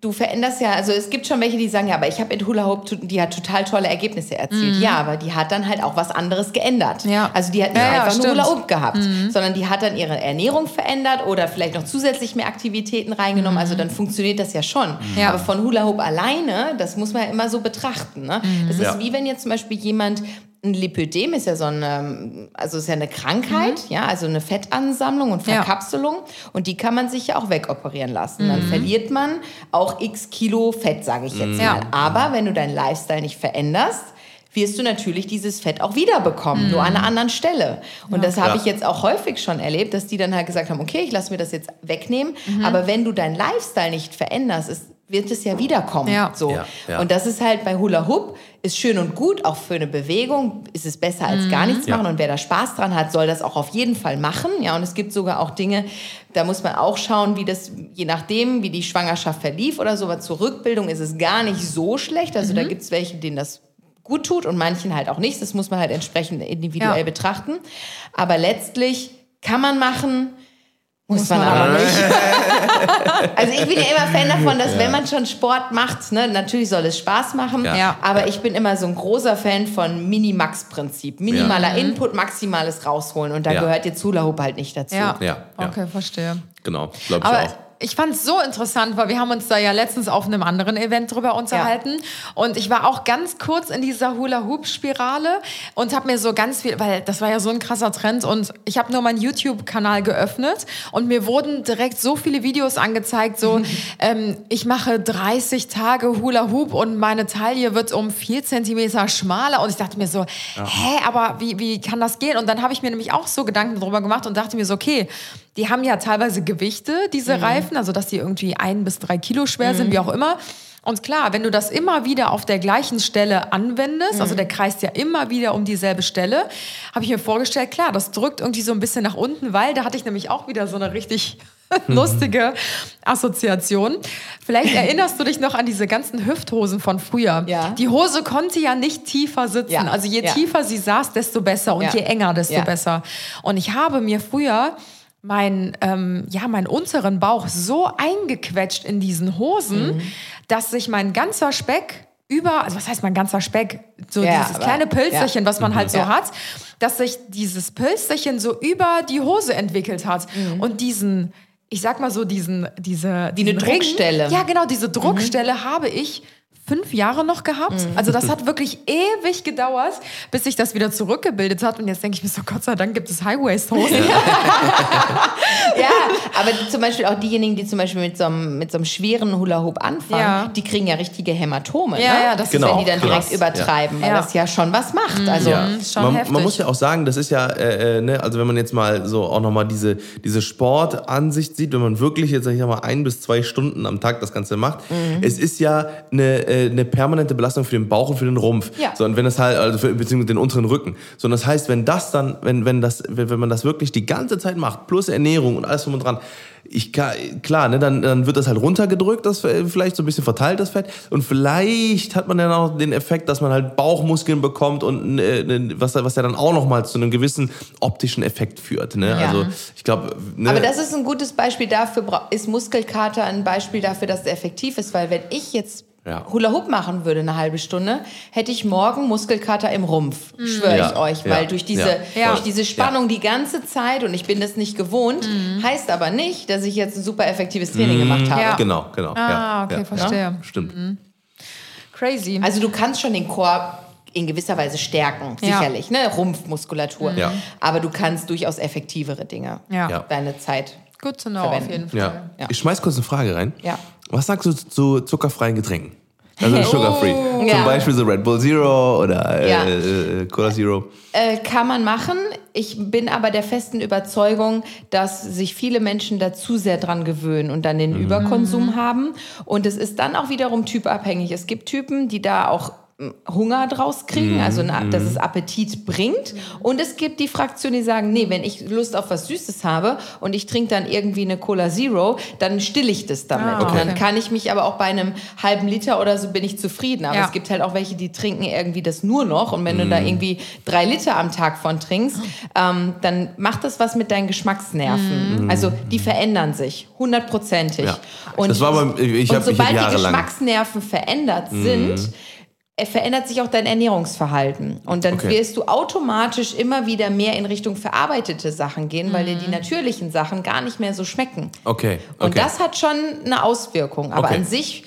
du veränderst ja, also es gibt schon welche, die sagen, ja, aber ich habe in Hula Hoop, die hat total tolle Ergebnisse erzielt. Ja, aber die hat dann halt auch was anderes geändert. Ja. Also die hat nicht Ja, ja, einfach nur stimmt. Hula Hoop gehabt, sondern die hat dann ihre Ernährung verändert oder vielleicht noch zusätzlich mehr Aktivitäten reingenommen. Also dann funktioniert das ja schon. Ja. Aber von Hula Hoop alleine, das muss man ja immer so betrachten. Ne? Das ist Ja. wie wenn jetzt zum Beispiel jemand ein Lipödem ist ja so eine, also ist ja eine Krankheit, ja, also eine Fettansammlung und Ja. Verkapselung und die kann man sich ja auch wegoperieren lassen. Dann verliert man auch x Kilo Fett, sage ich jetzt Ja. mal. Aber wenn du deinen Lifestyle nicht veränderst, wirst du natürlich dieses Fett auch wiederbekommen, nur an einer anderen Stelle. Und das habe Ja. ich jetzt auch häufig schon erlebt, dass die dann halt gesagt haben, okay, ich lasse mir das jetzt wegnehmen, aber wenn du deinen Lifestyle nicht veränderst, ist, wird es ja wiederkommen. Ja. So. Ja, ja. Und das ist halt bei Hula Hoop, ist schön und gut, auch für eine Bewegung ist es besser als gar nichts Ja. machen. Und wer da Spaß dran hat, soll das auch auf jeden Fall machen. Ja, und es gibt sogar auch Dinge, da muss man auch schauen, wie das, je nachdem, wie die Schwangerschaft verlief oder so, aber zur Rückbildung ist es gar nicht so schlecht. Also da gibt es welche, denen das gut tut und manchen halt auch nicht. Das muss man halt entsprechend individuell Ja. betrachten. Aber letztlich kann man machen, muss, man, aber nicht. Also ich bin ja immer Fan davon, dass wenn man schon Sport macht, ne, natürlich soll es Spaß machen, Ja. Ja. aber ich bin immer so ein großer Fan von Minimax-Prinzip. Minimaler Input, maximales rausholen und da Ja. gehört jetzt Hula Hoop halt nicht dazu. Ja, Ja, ja. okay, verstehe. Genau, glaube ich Aber auch. Ich fand es so interessant, weil wir haben uns da ja letztens auf einem anderen Event drüber unterhalten. Und ich war auch ganz kurz in dieser Hula-Hoop-Spirale und habe mir so ganz viel, weil das war ja so ein krasser Trend und ich habe nur meinen YouTube-Kanal geöffnet und mir wurden direkt so viele Videos angezeigt, so [LAUGHS] ähm, ich mache 30 Tage Hula-Hoop und meine Taille wird um 4 Zentimeter schmaler. Und ich dachte mir so, hä, aber wie, wie kann das gehen? Und dann habe ich mir nämlich auch so Gedanken darüber gemacht und dachte mir so, okay, die haben ja teilweise Gewichte, diese Reifen, also dass die irgendwie ein bis drei Kilo schwer sind, wie auch immer. Und klar, wenn du das immer wieder auf der gleichen Stelle anwendest, also der kreist ja immer wieder um dieselbe Stelle, habe ich mir vorgestellt, klar, das drückt irgendwie so ein bisschen nach unten, weil da hatte ich nämlich auch wieder so eine richtig [LAUGHS] lustige Assoziation. Vielleicht erinnerst du dich noch an diese ganzen Hüfthosen von früher. Ja. Die Hose konnte ja nicht tiefer sitzen. Ja. Also je Ja. tiefer sie saß, desto besser und je enger, desto besser. Und ich habe mir früher mein, ähm, ja, meinen unteren Bauch so eingequetscht in diesen Hosen, Mhm. dass sich mein ganzer Speck über, also was heißt mein ganzer Speck? So Ja, dieses aber- kleine Pölsterchen, ja. was man halt so Ja. hat, dass sich dieses Pölsterchen so über die Hose entwickelt hat und diesen, ich sag mal so, diesen, diese, Ring- Druckstelle. Ja, genau, diese Druckstelle habe ich fünf Jahre noch gehabt. Also das hat wirklich ewig gedauert, bis sich das wieder zurückgebildet hat. Und jetzt denke ich mir so, Gott sei Dank gibt es High-Waist-Hosen. [LAUGHS] Ja, aber zum Beispiel auch diejenigen, die zum Beispiel mit so einem, mit so einem schweren Hula-Hoop anfangen, Ja. die kriegen ja richtige Hämatome. Ja, ne? ja, das ist Genau. Wenn die dann direkt krass, übertreiben, weil Ja. das ja schon was macht. Also, Ja. ist schon man, heftig. man muss ja auch sagen, das ist ja, äh, äh, ne, also wenn man jetzt mal so auch nochmal diese, diese Sportansicht sieht, wenn man wirklich jetzt, sag ich mal, ein bis zwei Stunden am Tag das Ganze macht, Mhm. es ist ja eine, äh, eine permanente Belastung für den Bauch und für den Rumpf. Ja. So, und wenn es halt, also für, beziehungsweise den unteren Rücken. So, und das heißt, wenn das dann, wenn, wenn das, wenn, wenn man das wirklich die ganze Zeit macht, plus Ernährung und alles drum und dran, ich kann, klar, ne, dann, dann wird das halt runtergedrückt, das vielleicht so ein bisschen verteilt, das Fett. Und vielleicht hat man dann auch den Effekt, dass man halt Bauchmuskeln bekommt und äh, ne, was, was ja dann auch nochmal zu einem gewissen optischen Effekt führt. Ne? Ja. Also ich glaube, ne, Aber das ist ein gutes Beispiel dafür, ist Muskelkater ein Beispiel dafür, dass es effektiv ist, weil wenn ich jetzt Ja. Hula Hoop machen würde eine halbe Stunde, hätte ich morgen Muskelkater im Rumpf, schwöre Ja. ich euch, Ja. weil durch diese, Ja. Ja. durch diese Spannung die ganze Zeit und ich bin das nicht gewohnt, heißt aber nicht, dass ich jetzt ein super effektives Training gemacht habe. Ja. genau, genau. Ah, ja, okay, ja, verstehe. Ja, stimmt. Crazy. Also du kannst schon den Chor in gewisser Weise stärken, Ja. sicherlich, ne? Rumpfmuskulatur. Ja. Aber du kannst durchaus effektivere Dinge ja. Ja. deine Zeit. Good to know Verwenden. auf jeden Fall. Ja. Ja. Ich schmeiß kurz eine Frage rein. Ja. Was sagst du zu zuckerfreien Getränken? Also [LAUGHS] sugar-free. Zum Ja. Beispiel so Red Bull Zero oder äh, Ja. äh, Cola Zero. Äh, kann man machen. Ich bin aber der festen Überzeugung, dass sich viele Menschen da zu sehr dran gewöhnen und dann den Überkonsum haben. Und es ist dann auch wiederum typabhängig. Es gibt Typen, die da auch Hunger draus kriegen, also eine, dass es Appetit bringt. Und es gibt die Fraktion, die sagen, nee, wenn ich Lust auf was Süßes habe und ich trinke dann irgendwie eine Cola Zero, dann still ich das damit. Ah, Und dann okay. kann ich mich aber auch bei einem halben Liter oder so bin ich zufrieden. Aber Ja. es gibt halt auch welche, die trinken irgendwie das nur noch. Und wenn du da irgendwie drei Liter am Tag von trinkst, ähm, dann macht das was mit deinen Geschmacksnerven. Also die verändern sich, hundertprozentig. Ja. Und, Das war beim- ich- ich und hab- ich hab sobald die Geschmacksnerven verändert sind, verändert sich auch dein Ernährungsverhalten. Und dann Okay. wirst du automatisch immer wieder mehr in Richtung verarbeitete Sachen gehen, weil dir die natürlichen Sachen gar nicht mehr so schmecken. Okay. okay. Und das hat schon eine Auswirkung. Aber Okay. an sich,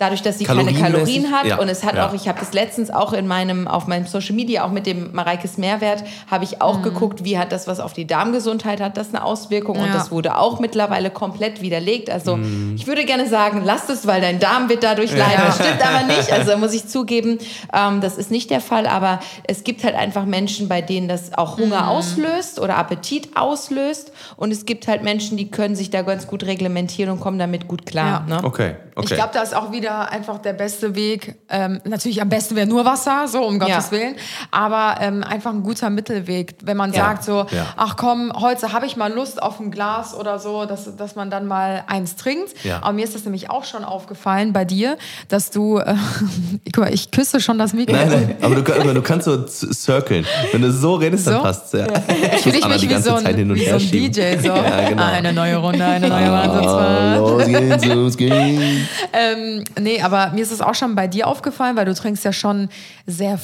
dadurch, dass sie keine Kalorien hat ja, und es hat ja. auch, ich habe das letztens auch in meinem, auf meinem Social Media, auch mit dem Mareikes Mehrwert, habe ich auch geguckt, wie hat das was auf die Darmgesundheit, hat das eine Auswirkung und Ja. das wurde auch mittlerweile komplett widerlegt. Also ich würde gerne sagen, lasst es, weil dein Darm wird dadurch leiden. Das stimmt aber nicht. [LAUGHS] Also muss ich zugeben, ähm, das ist nicht der Fall, aber es gibt halt einfach Menschen, bei denen das auch Hunger auslöst oder Appetit auslöst und es gibt halt Menschen, die können sich da ganz gut reglementieren und kommen damit gut klar. Ja. Ne? Okay, okay. Ich glaube, da ist auch wieder einfach der beste Weg. Ähm, natürlich am besten wäre nur Wasser, so um Gottes Willen. Aber ähm, einfach ein guter Mittelweg, wenn man Ja. sagt so, Ja. ach komm, heute habe ich mal Lust auf ein Glas oder so, dass, dass man dann mal eins trinkt. Ja. Aber mir ist das nämlich auch schon aufgefallen bei dir, dass du, äh, [LAUGHS] guck mal, ich küsse schon das Mikro. Nein, nein, aber du, aber du kannst so circlen. Wenn du so redest, dann So? passt ja. Fühle ich Anna mich wie so ein, wie so ein. DJ. So. Ja, genau. Eine neue Runde, eine neue Ah, Wahnsinnsfahrt. los geht's, los [LAUGHS] geht's. Ähm, nee, aber mir ist es auch schon bei dir aufgefallen, weil du trinkst ja schon sehr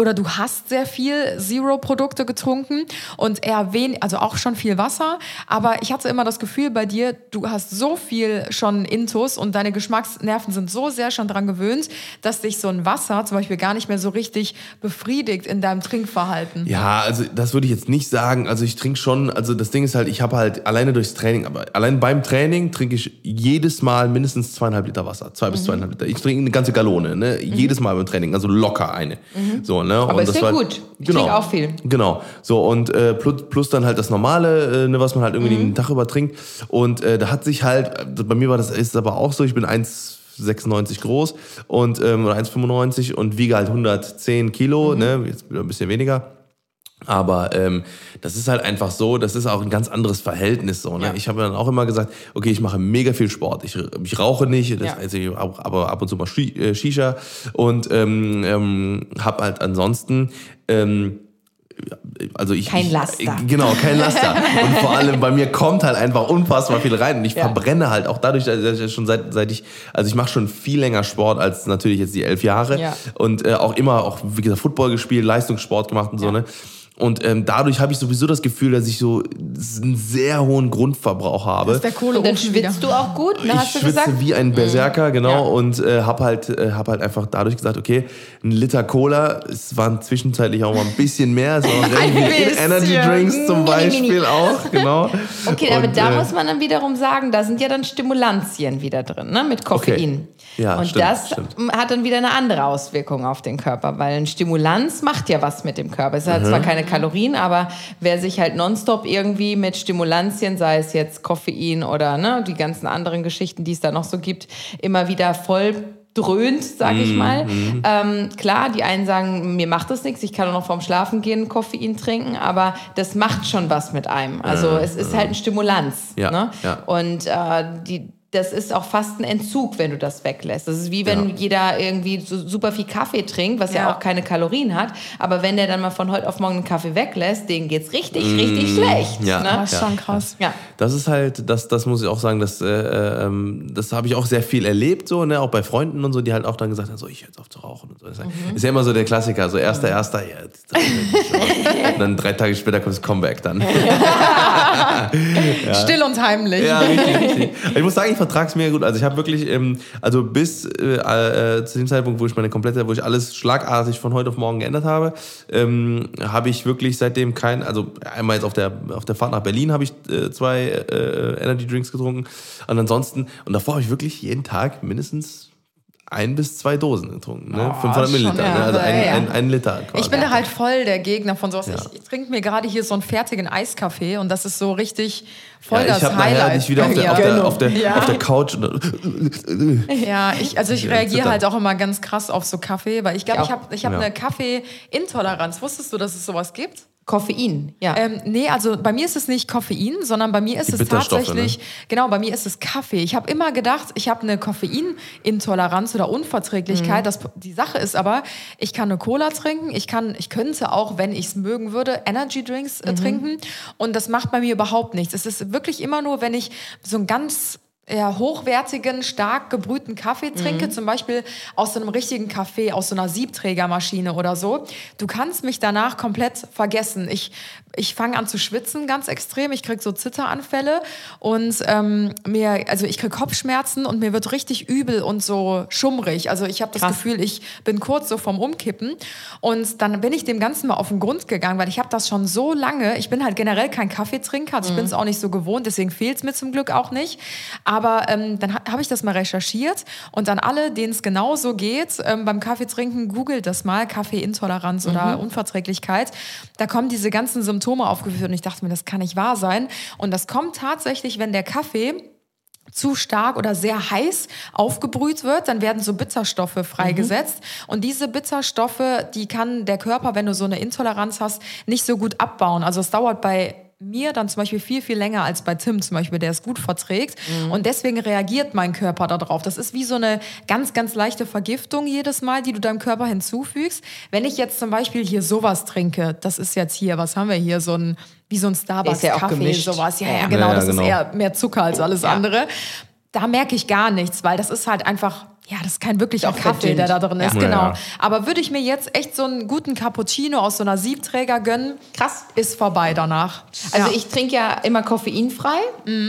oder du hast sehr viel Zero-Produkte getrunken und eher wenig, also auch schon viel Wasser. Aber ich hatte immer das Gefühl bei dir, du hast so viel schon Intus und deine Geschmacksnerven sind so sehr schon dran gewöhnt, dass dich so ein Wasser zum Beispiel gar nicht mehr so richtig befriedigt in deinem Trinkverhalten. Ja, also das würde ich jetzt nicht sagen. Also ich trinke schon, also das Ding ist halt, ich habe halt alleine durchs Training, aber allein beim Training trinke ich jedes Mal mindestens zweieinhalb Liter Wasser. Zwei Mhm. bis zweieinhalb Liter. Ich trinke eine ganze Gallone, ne? Jedes Mal beim Training, also locker eine. So, ne? Mhm. Aber Und ist das ja war- gut. Ich trinke auch viel. Genau. So, und äh, plus, plus dann halt das Normale, äh, ne, was man halt irgendwie den Tag über trinkt. Und äh, da hat sich halt, bei mir war das, ist aber auch so, ich bin 1,96 groß und ähm, oder 1,95 und wiege halt 110 Kilo, ne, jetzt ein bisschen weniger. Aber ähm, das ist halt einfach so, das ist auch ein ganz anderes Verhältnis so. Ne? Ja. Ich habe dann auch immer gesagt, okay, ich mache mega viel Sport. Ich, ich rauche nicht, das Ja. heißt, ich aber ab und zu mal äh, Shisha und ähm, ähm, habe halt ansonsten ähm, also ich. Kein ich, Laster. Genau, kein Laster. [LAUGHS] Und vor allem bei mir kommt halt einfach unfassbar viel rein. Und ich Ja. verbrenne halt auch dadurch, dass ich schon seit, seit ich, also ich mache schon viel länger Sport als natürlich jetzt die elf Jahre. Ja. Und äh, auch immer, auch wie gesagt, Football gespielt, Leistungssport gemacht und so, ne? Und ähm, dadurch habe ich sowieso das Gefühl, dass ich so einen sehr hohen Grundverbrauch habe. ist der Kohle Und dann schwitzt du auch gut, ne, ich hast du schwitze gesagt? wie ein Berserker, genau, Ja. und äh, habe halt, äh, hab halt einfach dadurch gesagt, okay, ein Liter Cola, es waren zwischenzeitlich auch mal ein bisschen mehr, es [LAUGHS] waren. Energy Drinks zum Mini, mini. Beispiel auch, genau. Okay, aber Und, da äh, muss man dann wiederum sagen, da sind ja dann Stimulantien wieder drin, ne? mit Koffein. Okay. Ja, und stimmt, das stimmt. hat dann wieder eine andere Auswirkung auf den Körper, weil ein Stimulanz macht ja was mit dem Körper. Es hat Mhm. zwar keine Kalorien, aber wer sich halt nonstop irgendwie mit Stimulantien, sei es jetzt Koffein oder ne, die ganzen anderen Geschichten, die es da noch so gibt, immer wieder voll dröhnt, sag Mhm, ich mal. Ähm, klar, die einen sagen, mir macht das nichts, ich kann auch noch vorm Schlafen gehen Koffein trinken, aber das macht schon was mit einem. Also es ist halt ein Stimulanz. Ja, ne? ja. Und äh, die, das ist auch fast ein Entzug, wenn du das weglässt. Das ist wie wenn Ja. jeder irgendwie so super viel Kaffee trinkt, was ja. Ja. auch keine Kalorien hat. Aber wenn der dann mal von heute auf morgen einen Kaffee weglässt, denen geht's richtig, Mm, richtig schlecht. ja. Ne? Das ist schon krass. Ja. Das ist halt, das, das muss ich auch sagen, das, äh, ähm, das habe ich auch sehr viel erlebt, so, ne, auch bei Freunden und so, die halt auch dann gesagt haben, so, ich höre jetzt auf zu rauchen und so. Das Mhm. ist ja immer so der Klassiker, so erster, erster, ja, jetzt, und [LAUGHS] dann drei Tage später kommt das Comeback dann. [LAUGHS] [LAUGHS] Still und heimlich. Ja, richtig, richtig. Ich muss sagen, ich mega gut. Also ich habe wirklich, ähm, also bis äh, äh, zu dem Zeitpunkt, wo ich meine komplette, wo ich alles schlagartig von heute auf morgen geändert habe, ähm, habe ich wirklich seitdem kein, also einmal jetzt auf der auf der Fahrt nach Berlin habe ich äh, zwei äh, Energy Drinks getrunken und ansonsten und davor habe ich wirklich jeden Tag mindestens ein bis zwei Dosen getrunken, ne? 500 schon, Milliliter, ja, ne? also ein, ja, ein, ein Liter. Quasi. Ich bin da halt voll der Gegner von sowas. Ja. Ich, ich trinke mir gerade hier so einen fertigen Eiskaffee und das ist so richtig voll ja, das ich habe nachher Highlight. dich wieder auf der, auf, der, auf, der, Ja. auf der Couch und, Ja, ich, also ich Ja, reagiere halt auch immer ganz krass auf so Kaffee, weil ich glaube, Ich ich habe ich hab Ja. eine Kaffeeintoleranz. Wusstest du, dass es sowas gibt? Koffein, ja. Ähm, nee, also bei mir ist es nicht Koffein, sondern bei mir ist Die es Bitterstoffe, tatsächlich, ne? genau, bei mir ist es Kaffee. Ich habe immer gedacht, ich habe eine Koffeinintoleranz oder Unverträglichkeit. Das, die Sache ist aber, ich kann eine Cola trinken, ich kann, ich könnte auch, wenn ich es mögen würde, Energy Drinks äh, trinken und das macht bei mir überhaupt nichts. Es ist wirklich immer nur, wenn ich so ein ganz ja, hochwertigen, stark gebrühten Kaffee trinke, zum Beispiel aus so einem richtigen Kaffee, aus so einer Siebträgermaschine oder so. Du kannst mich danach komplett vergessen. Ich, ich fange an zu schwitzen ganz extrem. Ich krieg so Zitteranfälle und ähm, mir, also ich krieg Kopfschmerzen und mir wird richtig übel und so schummrig. Also ich habe das Krass. Gefühl, ich bin kurz so vom Umkippen. Und dann bin ich dem Ganzen mal auf den Grund gegangen, weil ich habe das schon so lange. Ich bin halt generell kein Kaffeetrinker, also ich bin es auch nicht so gewohnt, deswegen fehlt es mir zum Glück auch nicht. Aber ähm, dann ha habe ich das mal recherchiert und an alle, denen es genauso geht, ähm, beim Kaffeetrinken, googelt das mal, Kaffeeintoleranz oder Unverträglichkeit. Da kommen diese ganzen Symptome aufgeführt und ich dachte mir, das kann nicht wahr sein. Und das kommt tatsächlich, wenn der Kaffee zu stark oder sehr heiß aufgebrüht wird, dann werden so Bitterstoffe freigesetzt. Und diese Bitterstoffe, die kann der Körper, wenn du so eine Intoleranz hast, nicht so gut abbauen. Also es dauert bei mir dann zum Beispiel viel, viel länger als bei Tim zum Beispiel, der es gut verträgt. Und deswegen reagiert mein Körper darauf. Das ist wie so eine ganz, ganz leichte Vergiftung jedes Mal, die du deinem Körper hinzufügst. Wenn ich jetzt zum Beispiel hier sowas trinke, das ist jetzt hier, was haben wir hier, so ein, wie so ein Ist ja auch Starbucks-Kaffee, gemischt. sowas. Ja, Ja, ja, ja. genau, Ja, ja, das genau. ist eher mehr Zucker als alles Ja. andere. Da merke ich gar nichts, weil das ist halt einfach, ja, das ist kein wirklicher Auch Kaffee, der da drin ist, Ja. genau. Ja. Aber würde ich mir jetzt echt so einen guten Cappuccino aus so einer Siebträger gönnen, Krass. ist vorbei danach. Also ja. ich trinke ja immer koffeinfrei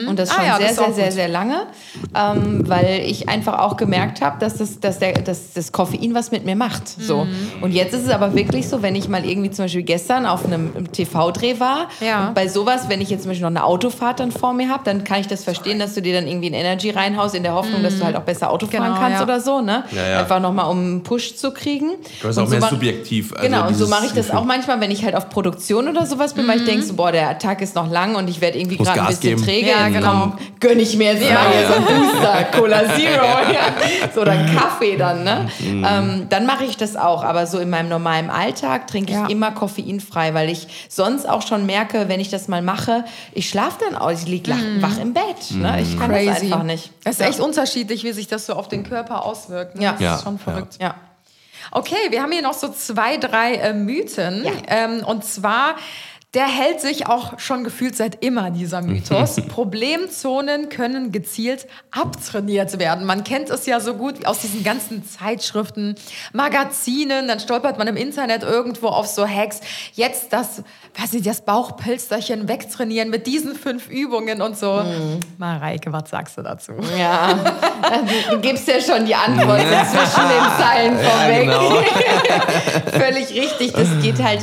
und das Ah schon ja, sehr, das ist sehr, sehr, gut. sehr lange, ähm, weil ich einfach auch gemerkt habe, dass das, dass, der, dass das Koffein was mit mir macht. So. Mhm. Und jetzt ist es aber wirklich so, wenn ich mal irgendwie zum Beispiel gestern auf einem TV-Dreh war, Ja. und bei sowas, wenn ich jetzt zum Beispiel noch eine Autofahrt dann vor mir habe, dann kann ich das verstehen, dass du dir dann irgendwie ein Energy reinhaust, in der Hoffnung, dass du halt auch besser Auto fahren Genau, kannst ja. Oder so. Ne? Ja, ja. Einfach nochmal, um einen Push zu kriegen. Das ist Und auch mehr mach- subjektiv. also Genau, und so mache ich das auch manchmal, wenn ich halt auf Produktion oder sowas bin, weil ich denke so, boah, der Tag ist noch lang und ich werde irgendwie gerade ein bisschen geben. träge. Ja, genau. komm, gönn ich mir jetzt mal hier so einen Booster, Cola Zero, [LAUGHS] ja. so oder Kaffee dann, ne? Mhm. Ähm, dann mache ich das auch, aber so in meinem normalen Alltag trinke ich Ja. immer koffeinfrei, weil ich sonst auch schon merke, wenn ich das mal mache, ich schlafe dann auch, ich liege wach im Bett, ne? Ich kann das einfach nicht. Es ist echt unterschiedlich, wie sich das so auf den Körper auswirkt. Ne? Ja. Das Ja, ist schon ja. verrückt. Ja. Okay, wir haben hier noch so zwei, drei äh, Mythen. Ja. Ähm, und zwar, der hält sich auch schon gefühlt seit immer, dieser [LAUGHS] Mythos. Problemzonen können gezielt abtrainiert werden. Man kennt es ja so gut aus diesen ganzen Zeitschriften, Magazinen. Dann stolpert man im Internet irgendwo auf so Hacks. Jetzt das, weiß nicht, das Bauchpilsterchen wegtrainieren mit diesen fünf Übungen und so. Mareike, was sagst du dazu? Ja, du, gibst ja schon die Antwort zwischen den Zeilen vorweg. genau. [LAUGHS] Völlig richtig, das geht halt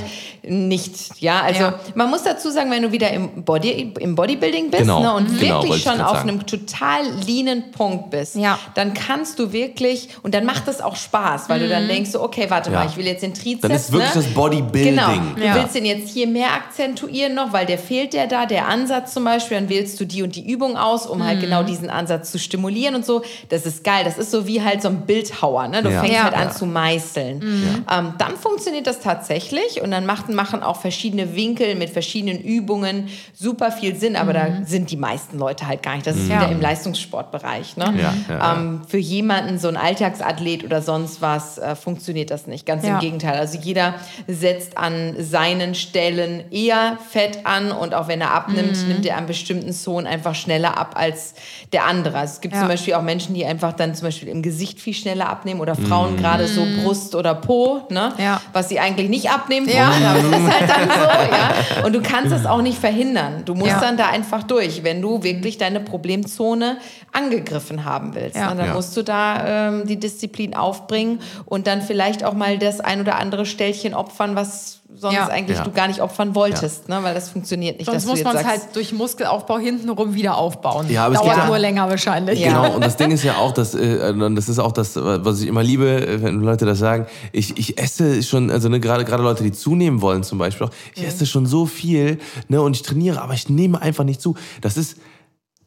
nicht. Ja, also Ja. man muss dazu sagen, wenn du wieder im, Body, im Bodybuilding bist Genau, ne, und mhm. Genau, wirklich ich schon auf sagen. einem total leanen Punkt bist, Ja. dann kannst du wirklich, und dann macht es auch Spaß, weil du dann denkst, so, okay, warte Ja. mal, ich will jetzt den Trizeps. Dann ist wirklich ne? das Bodybuilding. Genau. Du willst den jetzt hier mehr akzentuieren noch, weil der fehlt der da, der Ansatz zum Beispiel, dann wählst du die und die Übung aus, um Mhm. halt genau diesen Ansatz zu stimulieren und so. Das ist geil. Das ist so wie halt so ein Bildhauer. Ne? Du Ja. fängst Ja. halt an Ja. zu meißeln. Ähm, dann funktioniert das tatsächlich und dann machen, machen auch verschiedene Winkel mit verschiedenen Übungen super viel Sinn, aber da sind die meisten Leute halt gar nicht. Das ist Ja. wieder im Leistungssportbereich. Ne? Ja, ja. Ähm, für jemanden, so ein Alltagsathlet oder sonst was, äh, funktioniert das nicht. Ganz im Gegenteil. Also jeder setzt an seinen Stellen eher Fett an und auch wenn er abnimmt, Mhm. nimmt er an bestimmten Zonen einfach schneller ab als der andere. Also es gibt zum Beispiel auch Menschen, die einfach dann zum Beispiel im Gesicht viel schneller abnehmen oder Mhm. Frauen gerade so Brust oder Po, ne? Ja. was sie eigentlich nicht abnehmen Ja. wollen, aber das ist halt dann so. [LAUGHS] Ja? Und du kannst es auch nicht verhindern. Du musst Ja. dann da einfach durch, wenn du wirklich deine Problemzone angegriffen haben willst. Ja. Dann Ja. musst du da ähm, die Disziplin aufbringen und dann vielleicht auch mal das ein oder andere Stellchen opfern, was sonst Ja. eigentlich Ja. du gar nicht opfern wolltest, ne? weil das funktioniert nicht. Sonst dass muss man es halt durch Muskelaufbau hintenrum wieder aufbauen. Ja, aber es Dauert gibt ja- nur länger wahrscheinlich. Ja. Genau, und das [LAUGHS] Ding ist ja auch, dass, äh, und das ist auch das, was ich immer liebe, wenn Leute das sagen, ich, ich esse schon, also ne, gerade gerade Leute, die zunehmen wollen zum Beispiel auch, ich esse schon so viel ne, und ich trainiere, aber ich nehme einfach nicht zu. Das ist,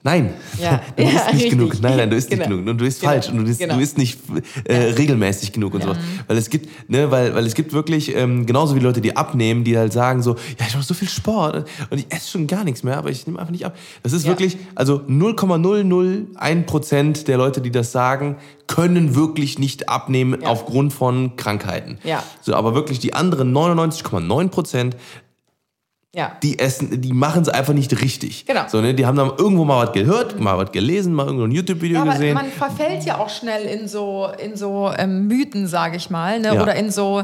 nein, Ja. [LAUGHS] du isst Ja, nicht richtig. genug. Nein, nein, du isst Genau. nicht genug. Und du isst Genau. falsch und du isst, Genau. du isst nicht äh, regelmäßig genug und sowas. Weil es gibt, ne, weil, weil es gibt wirklich, ähm, genauso wie Leute, die abnehmen, die halt sagen so, ja, ich mache so viel Sport und ich esse schon gar nichts mehr, aber ich nehme einfach nicht ab. Das ist Ja. wirklich, also 0,001 Prozent der Leute, die das sagen, können wirklich nicht abnehmen Ja. aufgrund von Krankheiten. Ja. So, aber wirklich die anderen 99,9 Prozent, ja. die essen, die machen es einfach nicht richtig. Genau. So, ne, die haben dann irgendwo mal was gehört, mal was gelesen, mal irgendwo ein YouTube-Video Ja, aber gesehen. man verfällt ja auch schnell in so, in so ähm, Mythen, sage ich mal. Ne? Ja. Oder in so,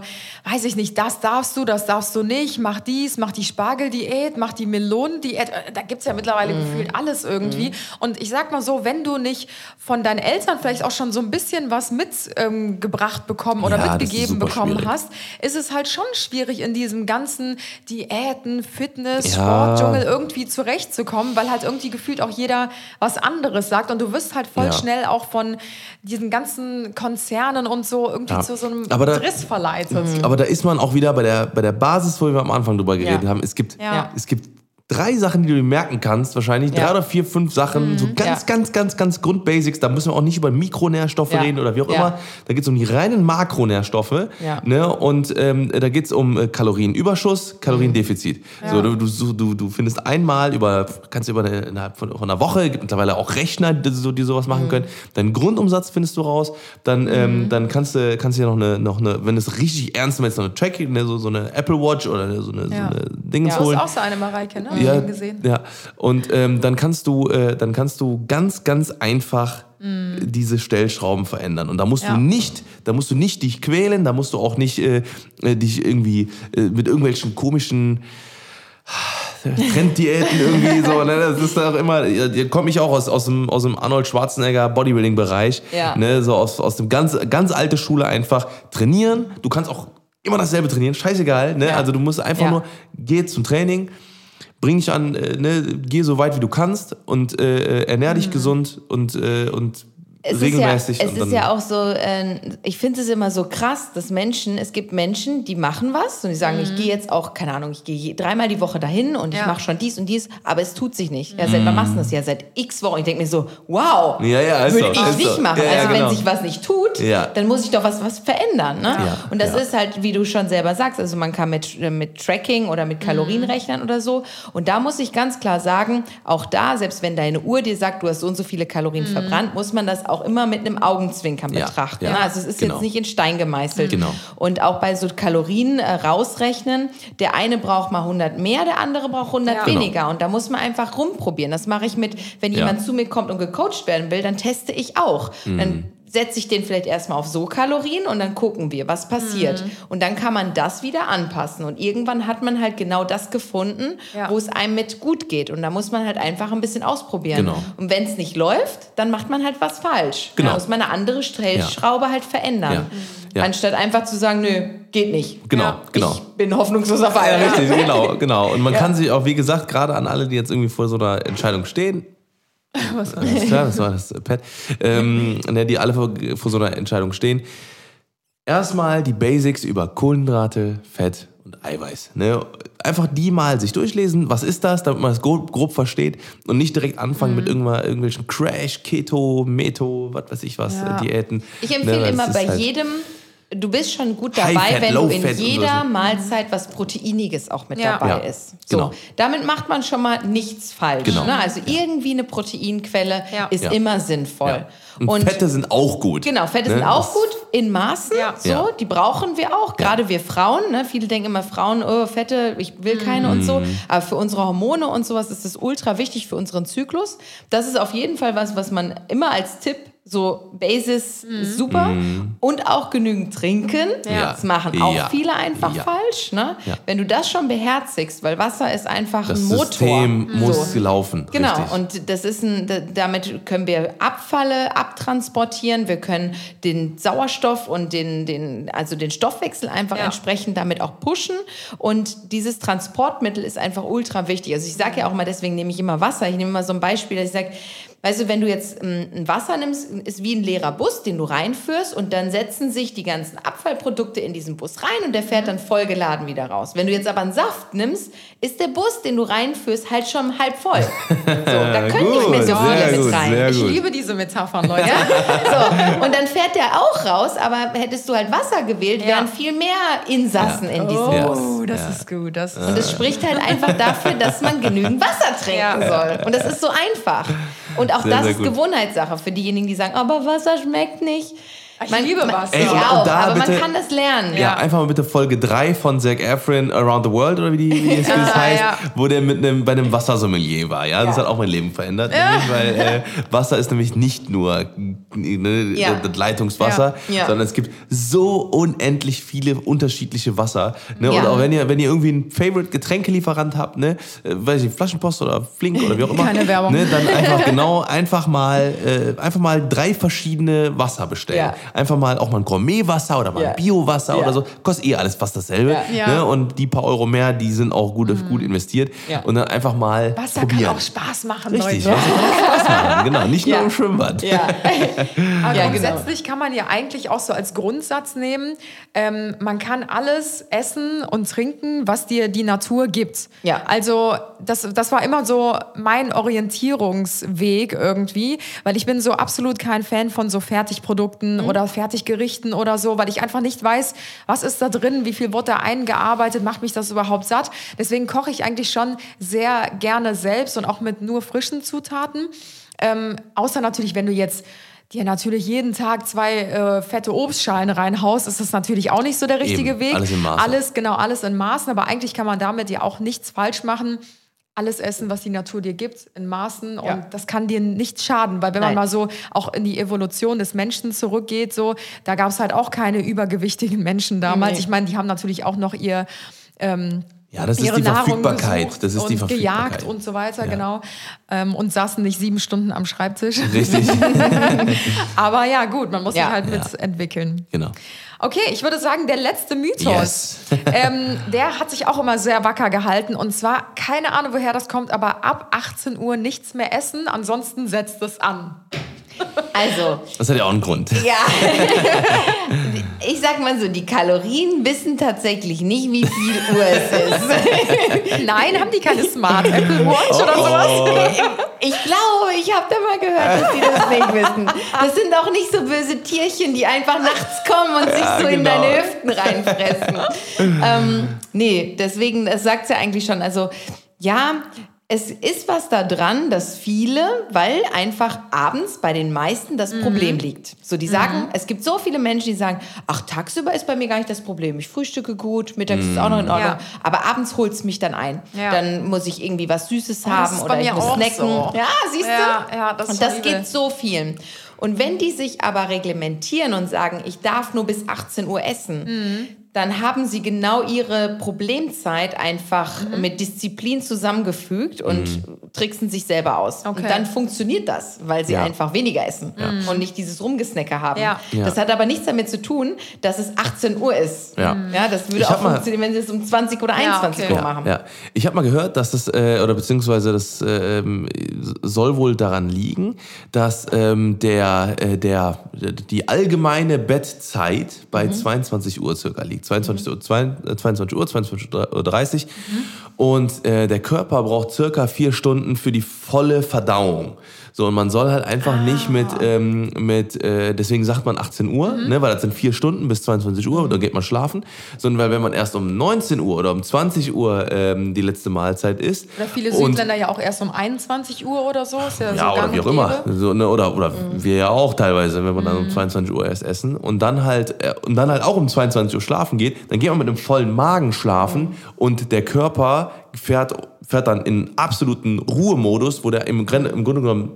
weiß ich nicht, das darfst du, das darfst du nicht, mach dies, mach die Spargeldiät, mach die Melonendiät. Äh, Da gibt's ja mittlerweile Mhm. gefühlt alles irgendwie. Und ich sag mal so, wenn du nicht von deinen Eltern vielleicht auch schon so ein bisschen was mitgebracht ähm, bekommen oder Ja, mitgegeben bekommen schwierig. hast, ist es halt schon schwierig, in diesem ganzen Diäten, Fitness, Ja. Sportdschungel irgendwie zurechtzukommen, weil halt irgendwie gefühlt auch jeder was anderes sagt und du wirst halt voll Ja. schnell auch von diesen ganzen Konzernen und so irgendwie Ja. zu so einem Aber da- Driss verleitet. Aber da ist man auch wieder bei der, bei der Basis, wo wir am Anfang drüber geredet haben. Es gibt, Ja. es gibt drei Sachen, die du dir merken kannst, wahrscheinlich. Ja. Drei oder vier, fünf Sachen, so ganz, Mhm. Ja. ganz, ganz, ganz Grundbasics. Da müssen wir auch nicht über Mikronährstoffe Ja. reden oder wie auch Ja. immer. Da geht es um die reinen Makronährstoffe. Ja. Ne? Und ähm, da geht es um äh, Kalorienüberschuss, Kaloriendefizit. So, du, du, du, du findest einmal über, kannst du über eine, innerhalb von, von einer Woche, gibt mittlerweile auch Rechner, die, so, die sowas Mhm. machen können. Deinen Grundumsatz findest du raus. Dann, ähm, dann kannst du, kannst du ja noch eine, noch eine, wenn du es richtig ernst meinst, noch eine Tracking, ne, so, so eine Apple Watch oder so eine, Ja. so eine Dingens holen. hast auch so eine Mareike, ne? Ja, gesehen. ja. Und ähm, dann kannst du, äh, dann kannst du ganz, ganz einfach diese Stellschrauben verändern. Und da musst Ja. du nicht, da musst du nicht dich quälen, da musst du auch nicht äh, äh, dich irgendwie äh, mit irgendwelchen komischen Trenddiäten irgendwie so, ne? Das ist doch immer, ihr komme ich auch aus, aus, dem, aus dem Arnold Schwarzenegger Bodybuilding-Bereich, Ja. ne? So aus, aus dem ganz, ganz alte Schule einfach trainieren. Du kannst auch immer dasselbe trainieren, scheißegal, ne? Ja. Also du musst einfach Ja. nur, geh zum Training, bring dich an, äh, ne? geh so weit wie du kannst und äh, ernähr dich gesund und, äh, und Mhm. Es regelmäßig. Ist ja, es ist ja auch so, äh, ich finde es immer so krass, dass Menschen, es gibt Menschen, die machen was und die sagen, ich gehe jetzt auch, keine Ahnung, ich gehe dreimal die Woche dahin und ich Ja. mache schon dies und dies, aber es tut sich nicht. Ja, seit wann machst du das? Ja, seit x Wochen. Ich denke mir so, wow, Ja, ja, ist würde ich ist nicht so. machen. Ja, ja, also genau. wenn sich was nicht tut, Ja. dann muss ich doch was, was verändern. Ne? Ja, Und das ja. ist halt, wie du schon selber sagst, also man kann mit, äh, mit Tracking oder mit Kalorienrechnern oder so. Und da muss ich ganz klar sagen, auch da, selbst wenn deine Uhr dir sagt, du hast so und so viele Kalorien verbrannt, muss man das auch auch immer mit einem Augenzwinkern Ja, betrachten. ja? Also es ist genau. jetzt nicht in Stein gemeißelt. Genau. Und auch bei so Kalorien äh, rausrechnen, der eine braucht mal 100 mehr, der andere braucht 100 Ja. Genau. weniger. Und da muss man einfach rumprobieren. Das mache ich mit, wenn Ja. jemand zu mir kommt und gecoacht werden will, dann teste ich auch. Mhm. Dann setze ich den vielleicht erstmal auf so Kalorien und dann gucken wir, was passiert. Mhm. Und dann kann man das wieder anpassen. Und irgendwann hat man halt genau das gefunden, Ja. wo es einem mit gut geht. Und da muss man halt einfach ein bisschen ausprobieren. Genau. Und wenn es nicht läuft, dann macht man halt was falsch. Genau. Da muss man eine andere Stellschraube halt verändern. Ja. Ja. Anstatt einfach zu sagen, nö, geht nicht. Genau, Ja. genau. Ich bin hoffnungsloser Ja, Fall. richtig, genau, [LAUGHS] genau. Und man kann sich auch, wie gesagt, gerade an alle, die jetzt irgendwie vor so einer Entscheidung stehen, [LAUGHS] Was war Alles klar, das war das Pad. Ähm, [LAUGHS] ne, die alle vor, vor so einer Entscheidung stehen. Erstmal die Basics über Kohlenhydrate, Fett und Eiweiß. Ne? Einfach die mal sich durchlesen. Was ist das, damit man es grob, grob versteht und nicht direkt anfangen Mhm. mit irgendwann, irgendwelchen Crash, Keto, Meto, was weiß ich was, Ja. äh, Diäten. Ich empfehle Ne, immer das bei halt- jedem, du bist schon gut High dabei, Fat, wenn du in Fat und jeder so. Mahlzeit was Proteiniges auch mit Ja. dabei Ja, ist. So, genau. damit macht man schon mal nichts falsch. Genau. Ne? Also irgendwie eine Proteinquelle Ja. ist Ja. immer sinnvoll. Ja. Und, Fette sind auch gut. Genau, Fette Ne? sind auch gut in Maßen. Ja. So, Ja. die brauchen wir auch. Gerade wir Frauen. Ne? Viele denken immer Frauen, oh, Fette, ich will keine und so. Mhm. Aber für unsere Hormone und sowas ist das ultra wichtig für unseren Zyklus. Das ist auf jeden Fall was, was man immer als Tipp so Basis ist super und auch genügend trinken. Ja. Das machen auch Ja. viele einfach Ja. falsch. Ne? Ja. Wenn du das schon beherzigst, weil Wasser ist einfach Das ein Motor. System muss So. laufen. Genau, Richtig. und das ist ein, damit können wir Abfalle abtransportieren, wir können den Sauerstoff und den, den, also den Stoffwechsel einfach Ja. entsprechend damit auch pushen. Und dieses Transportmittel ist einfach ultra wichtig. Also ich sage ja auch mal, deswegen nehme ich immer Wasser. Ich nehme mal so ein Beispiel, dass ich sage, Weißt du, wenn du jetzt ähm, ein Wasser nimmst, ist wie ein leerer Bus, den du reinführst und dann setzen sich die ganzen Abfallprodukte in diesen Bus rein und der fährt dann vollgeladen wieder raus. Wenn du jetzt aber einen Saft nimmst, ist der Bus, den du reinführst, halt schon halb voll. [LAUGHS] So, da können nicht mehr so viele mit gut, rein. Ich gut. liebe diese Metaphern, [LAUGHS] Leute. So, und dann fährt der auch raus, aber hättest du halt Wasser gewählt, Ja. wären viel mehr Insassen in diesem Ja. Bus. Oh, das ist gut. Das ist Und es spricht halt einfach dafür, dass man genügend Wasser [LAUGHS] trinken Ja. soll. Und das ist so einfach. Und auch Sehr, das sehr ist gut. Gewohnheitssache für diejenigen, die sagen, aber Wasser schmeckt nicht. Ich liebe Wasser. Ey, ich und- und auch, da aber man bitte- kann das lernen. Ja, einfach mal bitte Folge 3 von Zac Efron Around the World oder wie, die, wie [LAUGHS] Ja, heißt, ja. wo der mit einem, bei einem Wassersommelier war. Ja, das hat auch mein Leben verändert. Nämlich, weil äh, [LAUGHS] Wasser ist nämlich nicht nur ne, Ja. das Leitungswasser, Ja. Ja. sondern es gibt so unendlich viele unterschiedliche Wasser. Ne? Und Ja. auch wenn ihr, wenn ihr irgendwie einen Favorite Getränkelieferant habt, ne, äh, weiß ich, Flaschenpost oder Flink oder wie auch immer, Keine Werbung. Ne, dann einfach genau, einfach mal, äh, einfach mal drei verschiedene Wasser bestellen. Einfach mal auch mal ein Gourmetwasser oder mal Ja. ein Biowasser Ja. oder so. Kostet eh alles fast dasselbe. Ja. Ne? Und die paar Euro mehr, die sind auch gut, gut investiert. Und dann einfach mal Wasser probieren. kann auch Spaß machen, Richtig, Leute. Wasser kann auch Spaß machen. Genau, nicht nur im Schwimmbad. Ja. [LAUGHS] Aber Ja, grundsätzlich kann man ja eigentlich auch so als Grundsatz nehmen, ähm, man kann alles essen und trinken, was dir die Natur gibt. Ja. Also das, das war immer so mein Orientierungsweg irgendwie, weil ich bin so absolut kein Fan von so Fertigprodukten oder Fertiggerichten oder so, weil ich einfach nicht weiß, was ist da drin, wie viel wurde da eingearbeitet, macht mich das überhaupt satt. Deswegen koche ich eigentlich schon sehr gerne selbst und auch mit nur frischen Zutaten. Ähm, außer natürlich, wenn du jetzt dir natürlich jeden Tag zwei äh, fette Obstschalen reinhaust, ist das natürlich auch nicht so der richtige Eben, Weg. alles in Maßen. Alles, genau, alles in Maßen. Aber eigentlich kann man damit ja auch nichts falsch machen. Alles essen, was die Natur dir gibt, in Maßen. Und Ja. das kann dir nichts schaden. Weil wenn Nein. man mal so auch in die Evolution des Menschen zurückgeht, so, da gab es halt auch keine übergewichtigen Menschen damals. Nee. Ich meine, die haben natürlich auch noch ihr ähm, Ja, das ist ihre die Nahrung Verfügbarkeit. gesucht Das ist und die Verfügbarkeit. gejagt und so weiter, Ja. genau. Ähm, und saßen nicht sieben Stunden am Schreibtisch. Richtig. [LAUGHS] Aber ja, gut, man muss Ja. sich halt Ja. mitentwickeln. genau. Okay, ich würde sagen, der letzte Mythos, Yes. [LAUGHS] ähm, der hat sich auch immer sehr wacker gehalten. Und zwar, keine Ahnung, woher das kommt, aber ab 18 Uhr nichts mehr essen, ansonsten setzt es an. Also, Das hat ja auch einen Grund. ja. [LAUGHS] ich sag mal so, die Kalorien wissen tatsächlich nicht, wie viel Uhr es ist. [LAUGHS] Nein, haben die keine Smart Apple Watch oder sowas? Ich glaube, ich habe da mal gehört, dass die das nicht wissen. Das sind auch nicht so böse Tierchen, die einfach nachts kommen und sich Ja, so in genau. deine Hüften reinfressen. ähm, nee, deswegen, das sagt ja eigentlich schon. Also, ja, es ist was da dran, dass viele, weil einfach abends bei den meisten das Mhm. Problem liegt. So, die sagen, es gibt so viele Menschen, die sagen, ach, tagsüber ist bei mir gar nicht das Problem. Ich frühstücke gut, mittags ist auch noch in Ordnung. Ja. Aber abends holt es mich dann ein. Ja. Dann muss ich irgendwie was Süßes das haben oder ich muss auch snacken. so. Ja, siehst du? Ja, ja, das Und das geht so vielen. Und wenn die sich aber reglementieren und sagen, ich darf nur bis 18 Uhr essen, Mhm. Dann haben sie genau ihre Problemzeit einfach Mhm. mit Disziplin zusammengefügt und tricksen sich selber aus. Okay. Und dann funktioniert das, weil sie Ja. einfach weniger essen und nicht dieses Rumgesnacker haben. Ja. Ja. Das hat aber nichts damit zu tun, dass es 18 Uhr ist. Ja. Ja, das würde Ich auch funktionieren, wenn sie es um 20 oder Ja, 21 okay. Uhr Ja, machen. ja. Ich habe mal gehört, dass das, äh, oder beziehungsweise das äh, ähm, soll wohl daran liegen, dass ähm, der, äh, der, die allgemeine Bettzeit Mhm. bei 22 Uhr circa liegt. 22 Uhr, zwei- äh, 22 Uhr, 22 Uhr 30. Mhm. Und äh, der Körper braucht circa vier Stunden für die volle Verdauung. So, und man soll halt einfach Ah. nicht mit, ähm, mit äh, deswegen sagt man 18 Uhr, Mhm. ne, weil das sind vier Stunden bis 22 Uhr, dann geht man schlafen, sondern weil wenn man erst um 19 Uhr oder um 20 Uhr ähm, die letzte Mahlzeit isst. Oder viele Südländer ja auch erst um 21 Uhr oder so. Ist ja, so ja, oder gang wie auch immer. So, ne, oder oder Mhm. wir ja auch teilweise, wenn wir dann um 22 Uhr erst essen und dann halt äh, und dann halt auch um 22 Uhr schlafen geht, dann geht man mit einem vollen Magen schlafen Mhm. und der Körper fährt, fährt dann in absoluten Ruhemodus, wo der im, im Grunde genommen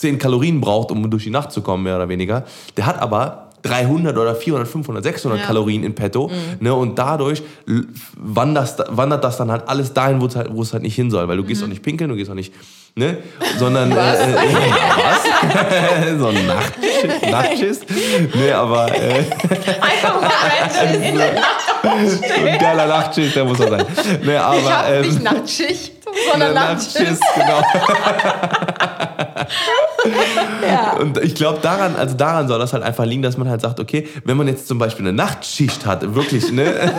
10 Kalorien braucht, um durch die Nacht zu kommen, mehr oder weniger. Der hat aber 300 oder 400, 500, 600 Ja. Kalorien in petto. Ne, und dadurch wandert, wandert das dann halt alles dahin, wo es halt, wo es halt nicht hin soll. Weil du gehst auch nicht pinkeln, du gehst auch nicht, ne? Sondern, was? Äh, äh, was? [LAUGHS] so ein Nachtschiss. Nachtschiss. Ne, aber äh, Einfach mal in der Nacht ein geiler Nachtschiss, der muss er sein. Ne, aber, Ich habe ähm, nicht Nachtschicht, [LAUGHS] sondern eine Nachtschicht. genau. [LAUGHS] Und ich glaube daran, also daran soll das halt einfach liegen, dass man halt sagt, okay, wenn man jetzt zum Beispiel eine Nachtschicht hat, wirklich, ne?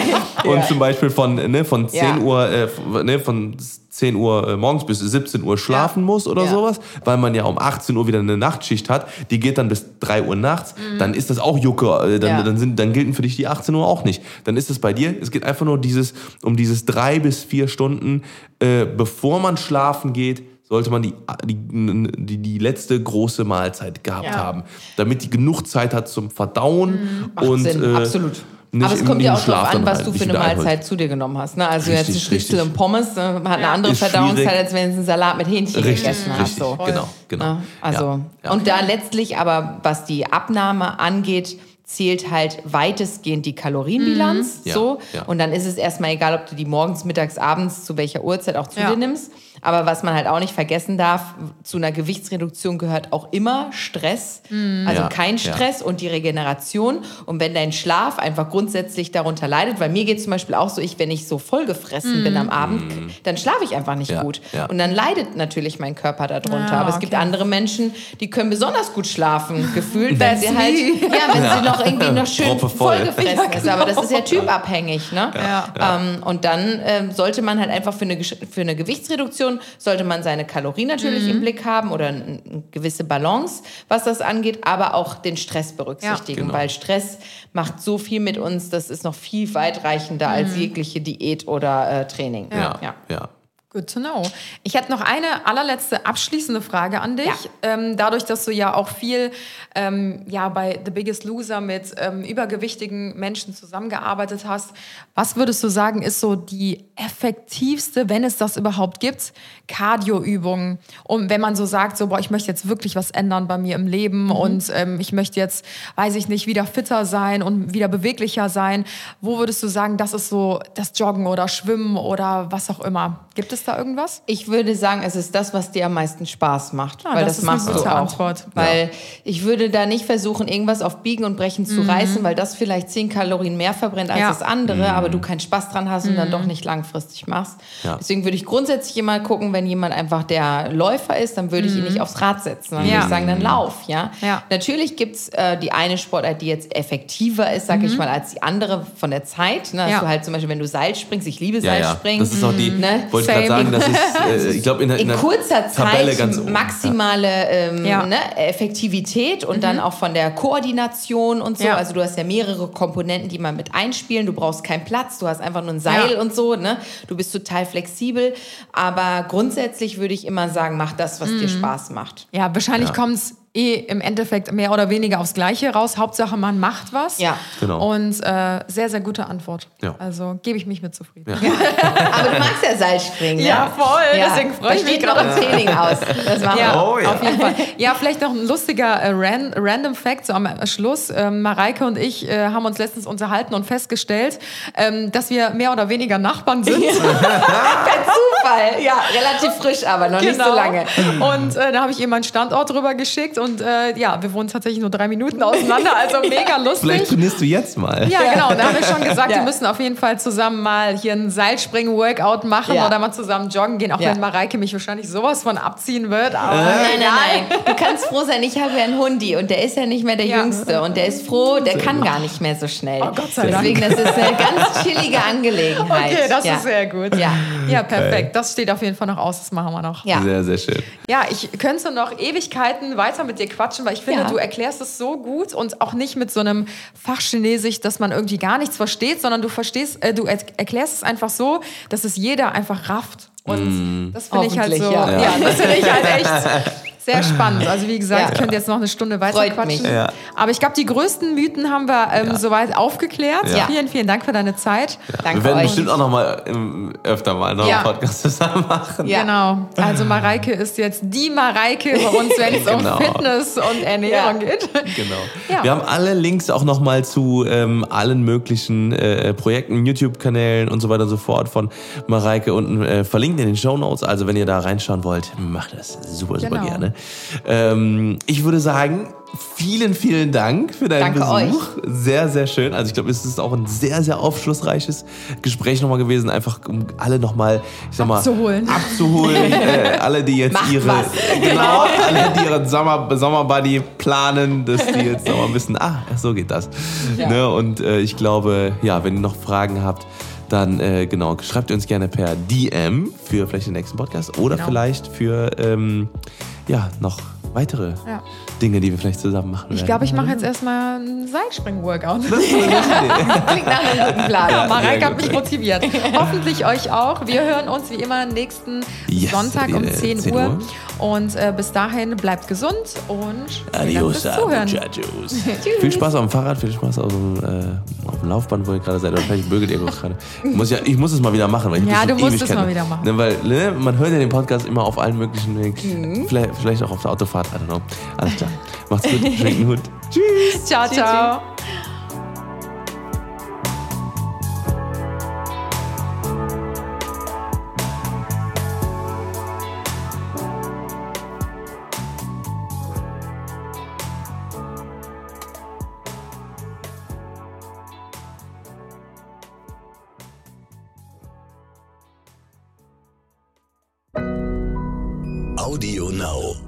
[LAUGHS] Und zum Beispiel von, ne, von 10 Ja. Uhr, äh, ne, von 10 Uhr äh, morgens bis 17 Uhr schlafen muss oder Ja. sowas, weil man ja um 18 Uhr wieder eine Nachtschicht hat, die geht dann bis 3 Uhr nachts, dann ist das auch Jucke, äh, dann, Ja. dann, sind, dann gelten für dich die 18 Uhr auch nicht. Dann ist es bei dir, es geht einfach nur dieses, um dieses drei bis vier Stunden, äh, bevor man schlafen geht, sollte man die, die, die, letzte große Mahlzeit gehabt Ja. haben, damit die genug Zeit hat zum Verdauen Macht und Sinn, äh, absolut. Aber es kommt ja auch darauf an, was halt du für eine wieder einholt. Mahlzeit zu dir genommen hast. Ne? Also jetzt ein Richtig, Schnitzel richtig. und Pommes äh, hat eine andere Ist Verdauungszeit, schwierig. als wenn du einen Salat mit Hähnchen Richtig, gegessen hast. richtig, So. genau, genau. Ja, also, und da letztlich aber, was die Abnahme angeht, zählt halt weitestgehend die Kalorienbilanz. Ja, so. ja. Und dann ist es erstmal egal, ob du die morgens, mittags, abends, zu welcher Uhrzeit auch zu Ja. dir nimmst. Aber was man halt auch nicht vergessen darf, zu einer Gewichtsreduktion gehört auch immer Stress. Also Ja, kein ja. Stress und die Regeneration. Und wenn dein Schlaf einfach grundsätzlich darunter leidet, weil mir geht zum Beispiel auch so, ich, wenn ich so vollgefressen bin am Abend, dann schlafe ich einfach nicht Ja, gut. ja. Und dann leidet natürlich mein Körper darunter. Ah, Aber es gibt okay. andere Menschen, die können besonders gut schlafen, [LAUGHS] gefühlt, That's sie halt, ja, wenn sie noch irgendwie noch schön vollgefressen ist. Aber das ist ja typabhängig, ne? Ja. Ähm, und dann ähm, sollte man halt einfach für eine, für eine Gewichtsreduktion, sollte man seine Kalorien natürlich Mhm. im Blick haben oder eine, gewisse Balance, was das angeht, aber auch den Stress berücksichtigen, genau. weil Stress macht so viel mit uns, das ist noch viel weitreichender Mhm. als jegliche Diät oder äh, Training. Ja, ja. Good to know. Ich hätte noch eine allerletzte abschließende Frage an dich. Ja. Ähm, dadurch, dass du ja auch viel ähm, ja, bei The Biggest Loser mit ähm, übergewichtigen Menschen zusammengearbeitet hast, was würdest du sagen, ist so die effektivste, wenn es das überhaupt gibt, Cardio-Übung? Um, wenn man so sagt, so, boah, ich möchte jetzt wirklich was ändern bei mir im Leben und ähm, ich möchte jetzt, weiß ich nicht, wieder fitter sein und wieder beweglicher sein. Wo würdest du sagen, das ist so das Joggen oder Schwimmen oder was auch immer? Gibt es da irgendwas? Ich würde sagen, es ist das, was dir am meisten Spaß macht. Ah, weil das das, ist eine machst du auch. Antwort. Weil ich würde da nicht versuchen, irgendwas auf Biegen und Brechen zu Mhm. reißen, weil das vielleicht 10 Kalorien mehr verbrennt als Ja. das andere, aber du keinen Spaß dran hast und Mhm. dann doch nicht langfristig machst. Ja. Deswegen würde ich grundsätzlich immer gucken, wenn jemand einfach der Läufer ist, dann würde ich ihn nicht aufs Rad setzen. Dann Mhm. Ja. würde ich sagen, dann lauf. Ja? Ja. Natürlich gibt es äh, die eine Sportart, die jetzt effektiver ist, sag ich mal, als die andere von der Zeit. Ne? Mhm. Ja. du halt zum Beispiel, wenn du Seil springst, ich liebe Ja, ja. Seilspringen. Das ist auch die, Ne? wollte ich gerade gerade sagen, das ist, äh, ich glaube, in, der- in der kurzer Tabelle Zeit ganz oben. maximale ähm, Ja. Mhm. ne, Effektivität und dann auch von der Koordination und so. Ja. Also du hast ja mehrere Komponenten, die man mit einspielen. Du brauchst keinen Platz, du hast einfach nur ein Seil Ja. und so. Ne? Du bist total flexibel. Aber grundsätzlich würde ich immer sagen, mach das, was Mhm. dir Spaß macht. Ja, wahrscheinlich Ja. kommt es eh im Endeffekt mehr oder weniger aufs Gleiche raus. Hauptsache, man macht was. Ja. Genau. Und äh, sehr, sehr gute Antwort. Ja. Also gebe ich mich mit zufrieden. Ja. [LAUGHS] Aber du magst ja Seilspringen, ne? Ja, voll. Deswegen freue ich das mich steht noch im Training aus. Das machen Ja, wir. Oh, ja. auf jeden Fall. Ja, vielleicht noch ein lustiger äh, ran Random Fact so am Schluss. Ähm, Mareike und ich äh, haben uns letztens unterhalten und festgestellt, ähm, dass wir mehr oder weniger Nachbarn sind. [LAUGHS] Per Zufall. Ja, relativ frisch, aber noch nicht so lange. Und äh, da habe ich ihr meinen Standort rüber geschickt und äh, ja, wir wohnen tatsächlich nur drei Minuten auseinander, also mega [LAUGHS] lustig. Vielleicht trainierst du jetzt mal. Ja, genau. Da haben wir schon gesagt, Ja. wir müssen auf jeden Fall zusammen mal hier ein Seilspringen-Workout machen Ja. oder mal zusammen joggen gehen, auch Ja. wenn Mareike mich wahrscheinlich sowas von abziehen wird. Aber Nein, nein, nein. Du kannst froh sein, ich habe ja einen Hundi und der ist ja nicht mehr der Ja. Jüngste und der ist froh, der kann gar nicht mehr so schnell. Oh, Gott sei Dank. Deswegen, das ist eine ganz chillige Angelegenheit. Okay, das ja. ist sehr gut. Ja. Ja, perfekt. Das steht auf jeden Fall noch aus. Das machen wir noch. Ja. Sehr, sehr schön. Ja, ich könnte noch Ewigkeiten weiter mit dir quatschen, weil ich finde, Ja. du erklärst es so gut und auch nicht mit so einem Fachchinesisch, dass man irgendwie gar nichts versteht, sondern du verstehst, äh, du er erklärst es einfach so, dass es jeder einfach rafft. Und das finde ich halt so. Ja. Ja, das finde ich halt echt [LAUGHS] sehr spannend. Also wie gesagt, Ja. ich könnte jetzt noch eine Stunde weiter Freut quatschen. mich. Ja. Aber ich glaube, die größten Mythen haben wir ähm, soweit aufgeklärt. Ja. Vielen, vielen Dank für deine Zeit. Danke wir werden euch. bestimmt auch noch mal ähm, öfter mal noch Ja. einen Podcast zusammen machen. Ja. Genau. Also Mareike ist jetzt die Mareike bei uns, wenn es Genau. um Fitness und Ernährung Ja. geht. Genau. Ja. Wir haben alle Links auch nochmal zu ähm, allen möglichen äh, Projekten, YouTube-Kanälen und so weiter und so fort von Mareike unten äh, verlinkt in den Show Notes. Also wenn ihr da reinschauen wollt, macht das super, super Genau. gerne. Ähm, ich würde sagen, vielen, vielen Dank für deinen Danke Besuch. euch. Sehr, sehr schön. Also ich glaube, es ist auch ein sehr, sehr aufschlussreiches Gespräch nochmal gewesen, einfach um alle nochmal, ich sag mal, Abzuholen. abzuholen. [LAUGHS] äh, alle, die jetzt Macht ihre, was. genau, alle, die ihren Sommer, Sommerbuddy planen, dass die jetzt nochmal wissen, ah, so geht das. Ne? Und äh, ich glaube, ja, wenn ihr noch Fragen habt, dann äh, genau, schreibt ihr uns gerne per DM für vielleicht den nächsten Podcast oder Genau. vielleicht für ähm, ja, noch weitere Ja. Dinge, die wir vielleicht zusammen machen Ich werden. glaube, ich mache jetzt erstmal ein Seilspringen-Workout. [LAUGHS] Klingt nach einem guten Plan. Ja, Mareike hat mich motiviert. Hoffentlich euch auch. Wir hören uns wie immer nächsten Yes, Sonntag um äh, 10, 10 Uhr. Uhr. Und äh, bis dahin bleibt gesund und Adios, fürs Zuhören. muchachos. [LAUGHS] viel Spaß auf dem Fahrrad, viel Spaß auf dem, äh, auf dem Laufband, wo ihr gerade seid. Oder vielleicht bügelt ihr gerade. Ich muss, ja, ich muss es mal wieder machen. Weil ich Ja, du musst es mal wieder machen. Ne, weil ne, man hört ja den Podcast immer auf allen möglichen Wegen. Mhm. Vielleicht, vielleicht auch auf der Autofahrt. I don't know. Alles klar. Macht's gut. [LAUGHS] Schwenkt den Hut. Tschüss. Ciao, ciao. Audio Now.